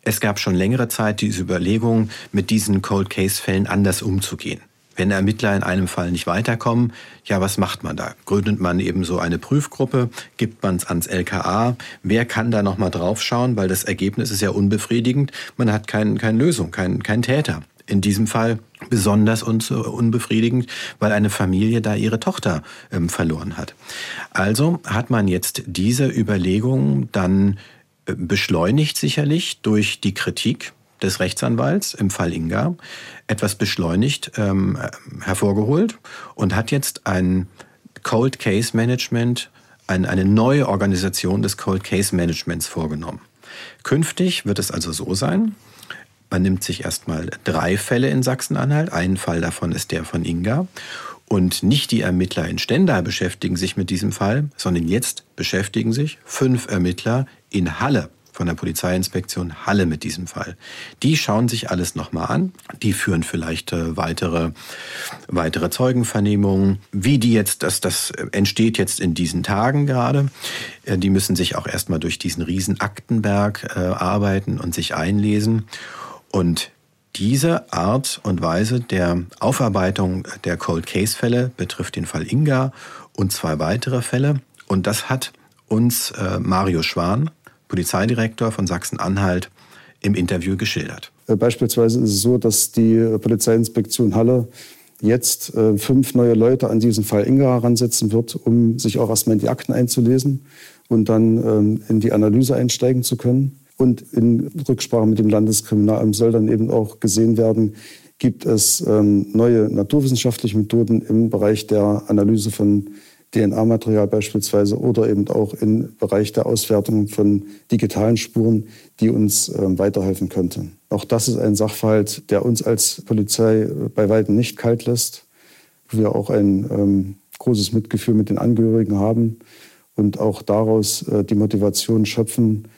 S7: Es gab schon längere Zeit diese Überlegung, mit diesen Cold Case Fällen anders umzugehen. Wenn Ermittler in einem Fall nicht weiterkommen, ja, was macht man da? Gründet man eben so eine Prüfgruppe? Gibt man es ans LKA? Wer kann da nochmal draufschauen? Weil das Ergebnis ist ja unbefriedigend. Man hat kein, keine Lösung, keinen kein Täter. In diesem Fall besonders unbefriedigend, weil eine Familie da ihre Tochter ähm, verloren hat. Also hat man jetzt diese Überlegungen dann äh, beschleunigt sicherlich durch die Kritik des Rechtsanwalts im Fall Inga etwas beschleunigt ähm, hervorgeholt und hat jetzt ein Cold Case Management, ein, eine neue Organisation des Cold Case Managements vorgenommen. Künftig wird es also so sein, man nimmt sich erstmal drei Fälle in Sachsen-Anhalt, ein Fall davon ist der von Inga. Und nicht die Ermittler in Stendal beschäftigen sich mit diesem Fall, sondern jetzt beschäftigen sich fünf Ermittler in Halle von der Polizeiinspektion Halle mit diesem Fall. Die schauen sich alles nochmal an. Die führen vielleicht äh, weitere, weitere Zeugenvernehmungen. Wie die jetzt, das, das entsteht jetzt in diesen Tagen gerade. Äh, die müssen sich auch erstmal durch diesen riesen Aktenberg äh, arbeiten und sich einlesen. Und diese Art und Weise der Aufarbeitung der Cold Case Fälle betrifft den Fall Inga und zwei weitere Fälle. Und das hat uns Mario Schwan, Polizeidirektor von Sachsen-Anhalt, im Interview geschildert.
S14: Äh, beispielsweise ist es so, dass die Polizeiinspektion Halle jetzt äh, fünf neue Leute an diesen Fall Inga heransetzen wird, um sich auch erstmal in die Akten einzulesen und dann ähm, in die Analyse einsteigen zu können. Und in Rücksprache mit dem Landeskriminalamt soll dann eben auch gesehen werden, gibt es ähm, neue naturwissenschaftliche Methoden im Bereich der Analyse von DNA-Material beispielsweise oder eben auch im Bereich der Auswertung von digitalen Spuren, die uns äh, weiterhelfen könnten. Auch das ist ein Sachverhalt, der uns als Polizei äh, bei weitem nicht kalt lässt, wo wir auch ein ähm, großes Mitgefühl mit den Angehörigen haben und auch daraus äh, die Motivation schöpfen,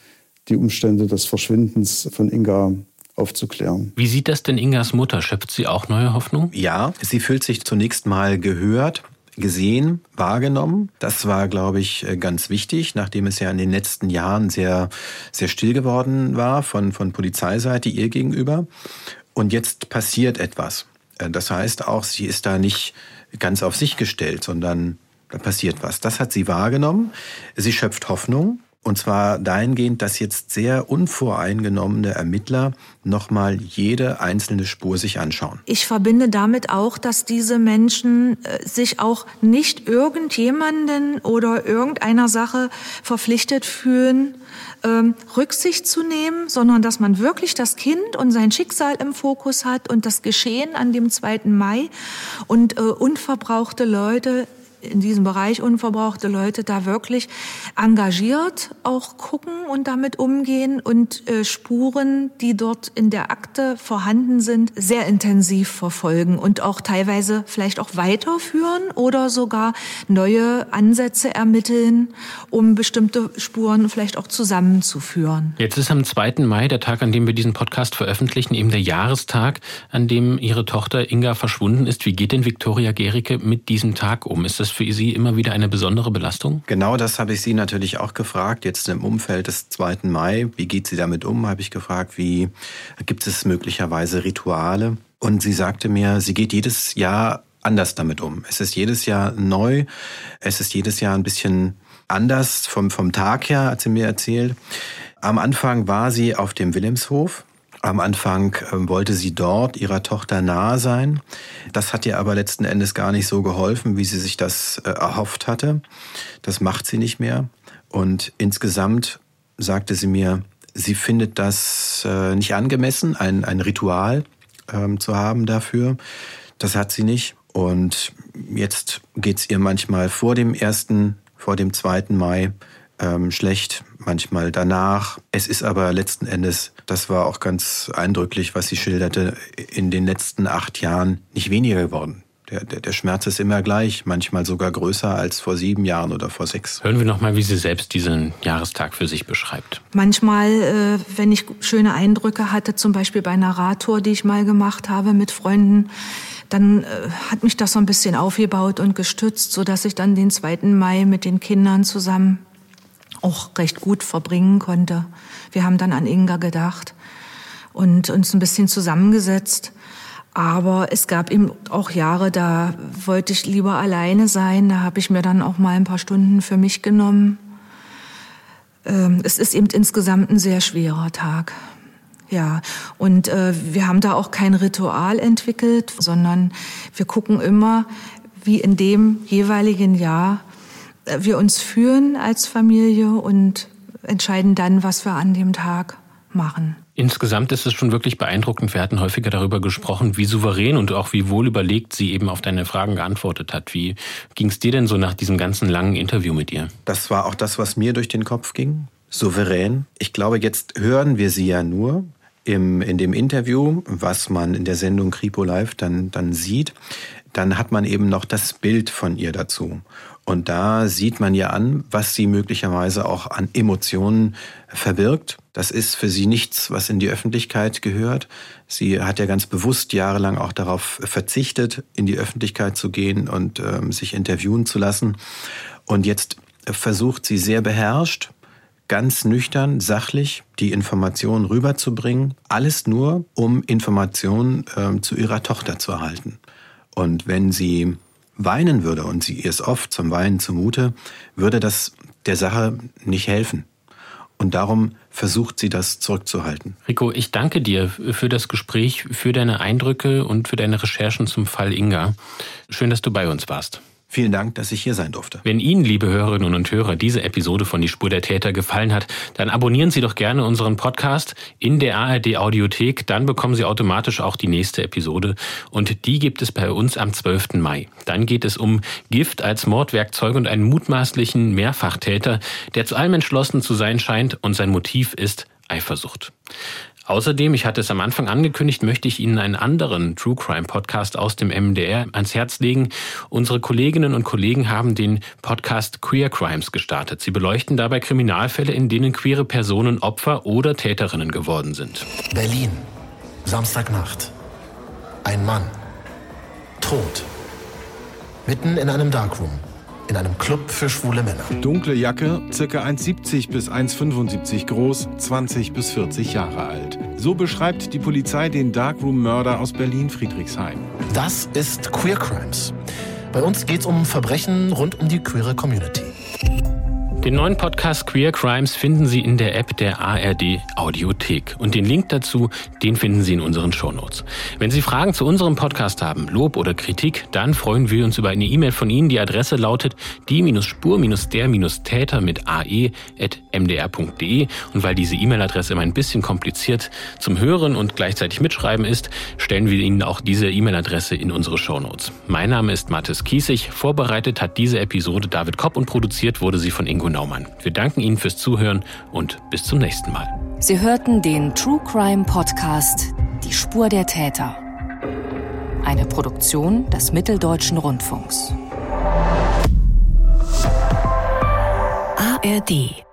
S14: die Umstände des Verschwindens von Inga aufzuklären.
S6: Wie sieht das denn Ingas Mutter? Schöpft sie auch neue Hoffnung?
S7: Ja, sie fühlt sich zunächst mal gehört gesehen, wahrgenommen. Das war, glaube ich, äh, ganz wichtig, nachdem es ja in den letzten Jahren sehr, sehr still geworden war von, von Polizeiseite ihr gegenüber. Und jetzt passiert etwas. Äh, das heißt auch, sie ist da nicht ganz auf sich gestellt, sondern da passiert was. Das hat sie wahrgenommen. Sie schöpft Hoffnung. Und zwar dahingehend, dass jetzt sehr unvoreingenommene Ermittler nochmal jede einzelne Spur sich anschauen.
S8: Ich verbinde damit auch, dass diese Menschen äh, sich auch nicht irgendjemanden oder irgendeiner Sache verpflichtet fühlen, ähm, Rücksicht zu nehmen, sondern dass man wirklich das Kind und sein Schicksal im Fokus hat und das Geschehen an dem 2. Mai und äh, unverbrauchte Leute in diesem Bereich unverbrauchte Leute da wirklich engagiert auch gucken und damit umgehen und äh, Spuren, die dort in der Akte vorhanden sind, sehr intensiv verfolgen und auch teilweise vielleicht auch weiterführen oder sogar neue Ansätze ermitteln, um bestimmte Spuren vielleicht auch zusammenzuführen.
S6: Jetzt ist am 2. Mai, der Tag, an dem wir diesen Podcast veröffentlichen, eben der Jahrestag, an dem Ihre Tochter Inga verschwunden ist. Wie geht denn Viktoria Gericke mit diesem Tag um? Ist das das für Sie immer wieder eine besondere Belastung?
S7: Genau das habe ich Sie natürlich auch gefragt. Jetzt im Umfeld des 2. Mai, wie geht sie damit um, habe ich gefragt. Wie gibt es möglicherweise Rituale? Und sie sagte mir, sie geht jedes Jahr anders damit um. Es ist jedes Jahr neu. Es ist jedes Jahr ein bisschen anders vom, vom Tag her, hat sie mir erzählt. Am Anfang war sie auf dem Wilhelmshof am Anfang ähm, wollte sie dort ihrer Tochter nahe sein. Das hat ihr aber letzten Endes gar nicht so geholfen, wie sie sich das äh, erhofft hatte. Das macht sie nicht mehr. Und insgesamt sagte sie mir, sie findet das äh, nicht angemessen, ein, ein Ritual ähm, zu haben dafür. Das hat sie nicht. Und jetzt geht's ihr manchmal vor dem ersten, vor dem zweiten Mai ähm, schlecht, manchmal danach. Es ist aber letzten Endes, das war auch ganz eindrücklich, was sie schilderte, in den letzten acht Jahren nicht weniger geworden. Der, der, der Schmerz ist immer gleich, manchmal sogar größer als vor sieben Jahren oder vor sechs.
S6: Hören wir noch mal, wie sie selbst diesen Jahrestag für sich beschreibt.
S8: Manchmal, äh, wenn ich schöne Eindrücke hatte, zum Beispiel bei einer Radtour, die ich mal gemacht habe mit Freunden, dann äh, hat mich das so ein bisschen aufgebaut und gestützt, so dass ich dann den 2. Mai mit den Kindern zusammen auch recht gut verbringen konnte. Wir haben dann an Inga gedacht und uns ein bisschen zusammengesetzt. Aber es gab eben auch Jahre, da wollte ich lieber alleine sein. Da habe ich mir dann auch mal ein paar Stunden für mich genommen. Ähm, es ist eben insgesamt ein sehr schwerer Tag. Ja, und äh, wir haben da auch kein Ritual entwickelt, sondern wir gucken immer, wie in dem jeweiligen Jahr wir uns führen als Familie und entscheiden dann, was wir an dem Tag machen.
S6: Insgesamt ist es schon wirklich beeindruckend. Wir hatten häufiger darüber gesprochen, wie souverän und auch wie wohl überlegt sie eben auf deine Fragen geantwortet hat. Wie ging es dir denn so nach diesem ganzen langen Interview mit ihr?
S7: Das war auch das, was mir durch den Kopf ging. Souverän. Ich glaube, jetzt hören wir sie ja nur im, in dem Interview, was man in der Sendung Kripo Live dann, dann sieht. Dann hat man eben noch das Bild von ihr dazu. Und da sieht man ja an, was sie möglicherweise auch an Emotionen verbirgt. Das ist für sie nichts, was in die Öffentlichkeit gehört. Sie hat ja ganz bewusst jahrelang auch darauf verzichtet, in die Öffentlichkeit zu gehen und ähm, sich interviewen zu lassen. Und jetzt versucht sie sehr beherrscht, ganz nüchtern, sachlich die Informationen rüberzubringen. Alles nur, um Informationen ähm, zu ihrer Tochter zu erhalten. Und wenn sie weinen würde, und sie ist oft zum Weinen zumute, würde das der Sache nicht helfen. Und darum versucht sie das zurückzuhalten.
S6: Rico, ich danke dir für das Gespräch, für deine Eindrücke und für deine Recherchen zum Fall Inga. Schön, dass du bei uns warst.
S7: Vielen Dank, dass ich hier sein durfte.
S6: Wenn Ihnen, liebe Hörerinnen und Hörer, diese Episode von Die Spur der Täter gefallen hat, dann abonnieren Sie doch gerne unseren Podcast in der ARD Audiothek. Dann bekommen Sie automatisch auch die nächste Episode. Und die gibt es bei uns am 12. Mai. Dann geht es um Gift als Mordwerkzeug und einen mutmaßlichen Mehrfachtäter, der zu allem entschlossen zu sein scheint und sein Motiv ist Eifersucht. Außerdem, ich hatte es am Anfang angekündigt, möchte ich Ihnen einen anderen True Crime Podcast aus dem MDR ans Herz legen. Unsere Kolleginnen und Kollegen haben den Podcast Queer Crimes gestartet. Sie beleuchten dabei Kriminalfälle, in denen queere Personen Opfer oder Täterinnen geworden sind.
S15: Berlin, Samstagnacht. Ein Mann. Tot. Mitten in einem Darkroom in einem Club für schwule Männer.
S16: Dunkle Jacke, ca. 1,70 bis 1,75 groß, 20 bis 40 Jahre alt. So beschreibt die Polizei den Darkroom-Mörder aus Berlin-Friedrichshain.
S15: Das ist Queer Crimes. Bei uns geht es um Verbrechen rund um die queere Community.
S6: Den neuen Podcast Queer Crimes finden Sie in der App der ARD Audiothek. Und den Link dazu, den finden Sie in unseren Shownotes. Wenn Sie Fragen zu unserem Podcast haben, Lob oder Kritik, dann freuen wir uns über eine E-Mail von Ihnen. Die Adresse lautet die-spur-der-täter mit ae.mdr.de. Und weil diese E-Mail-Adresse immer ein bisschen kompliziert zum Hören und gleichzeitig mitschreiben ist, stellen wir Ihnen auch diese E-Mail-Adresse in unsere Shownotes. Mein Name ist Mathis Kiesig. Vorbereitet hat diese Episode David Kopp und produziert wurde sie von Ingo Naumann. Wir danken Ihnen fürs Zuhören und bis zum nächsten Mal.
S1: Sie hörten den True Crime Podcast Die Spur der Täter. Eine Produktion des Mitteldeutschen Rundfunks. ARD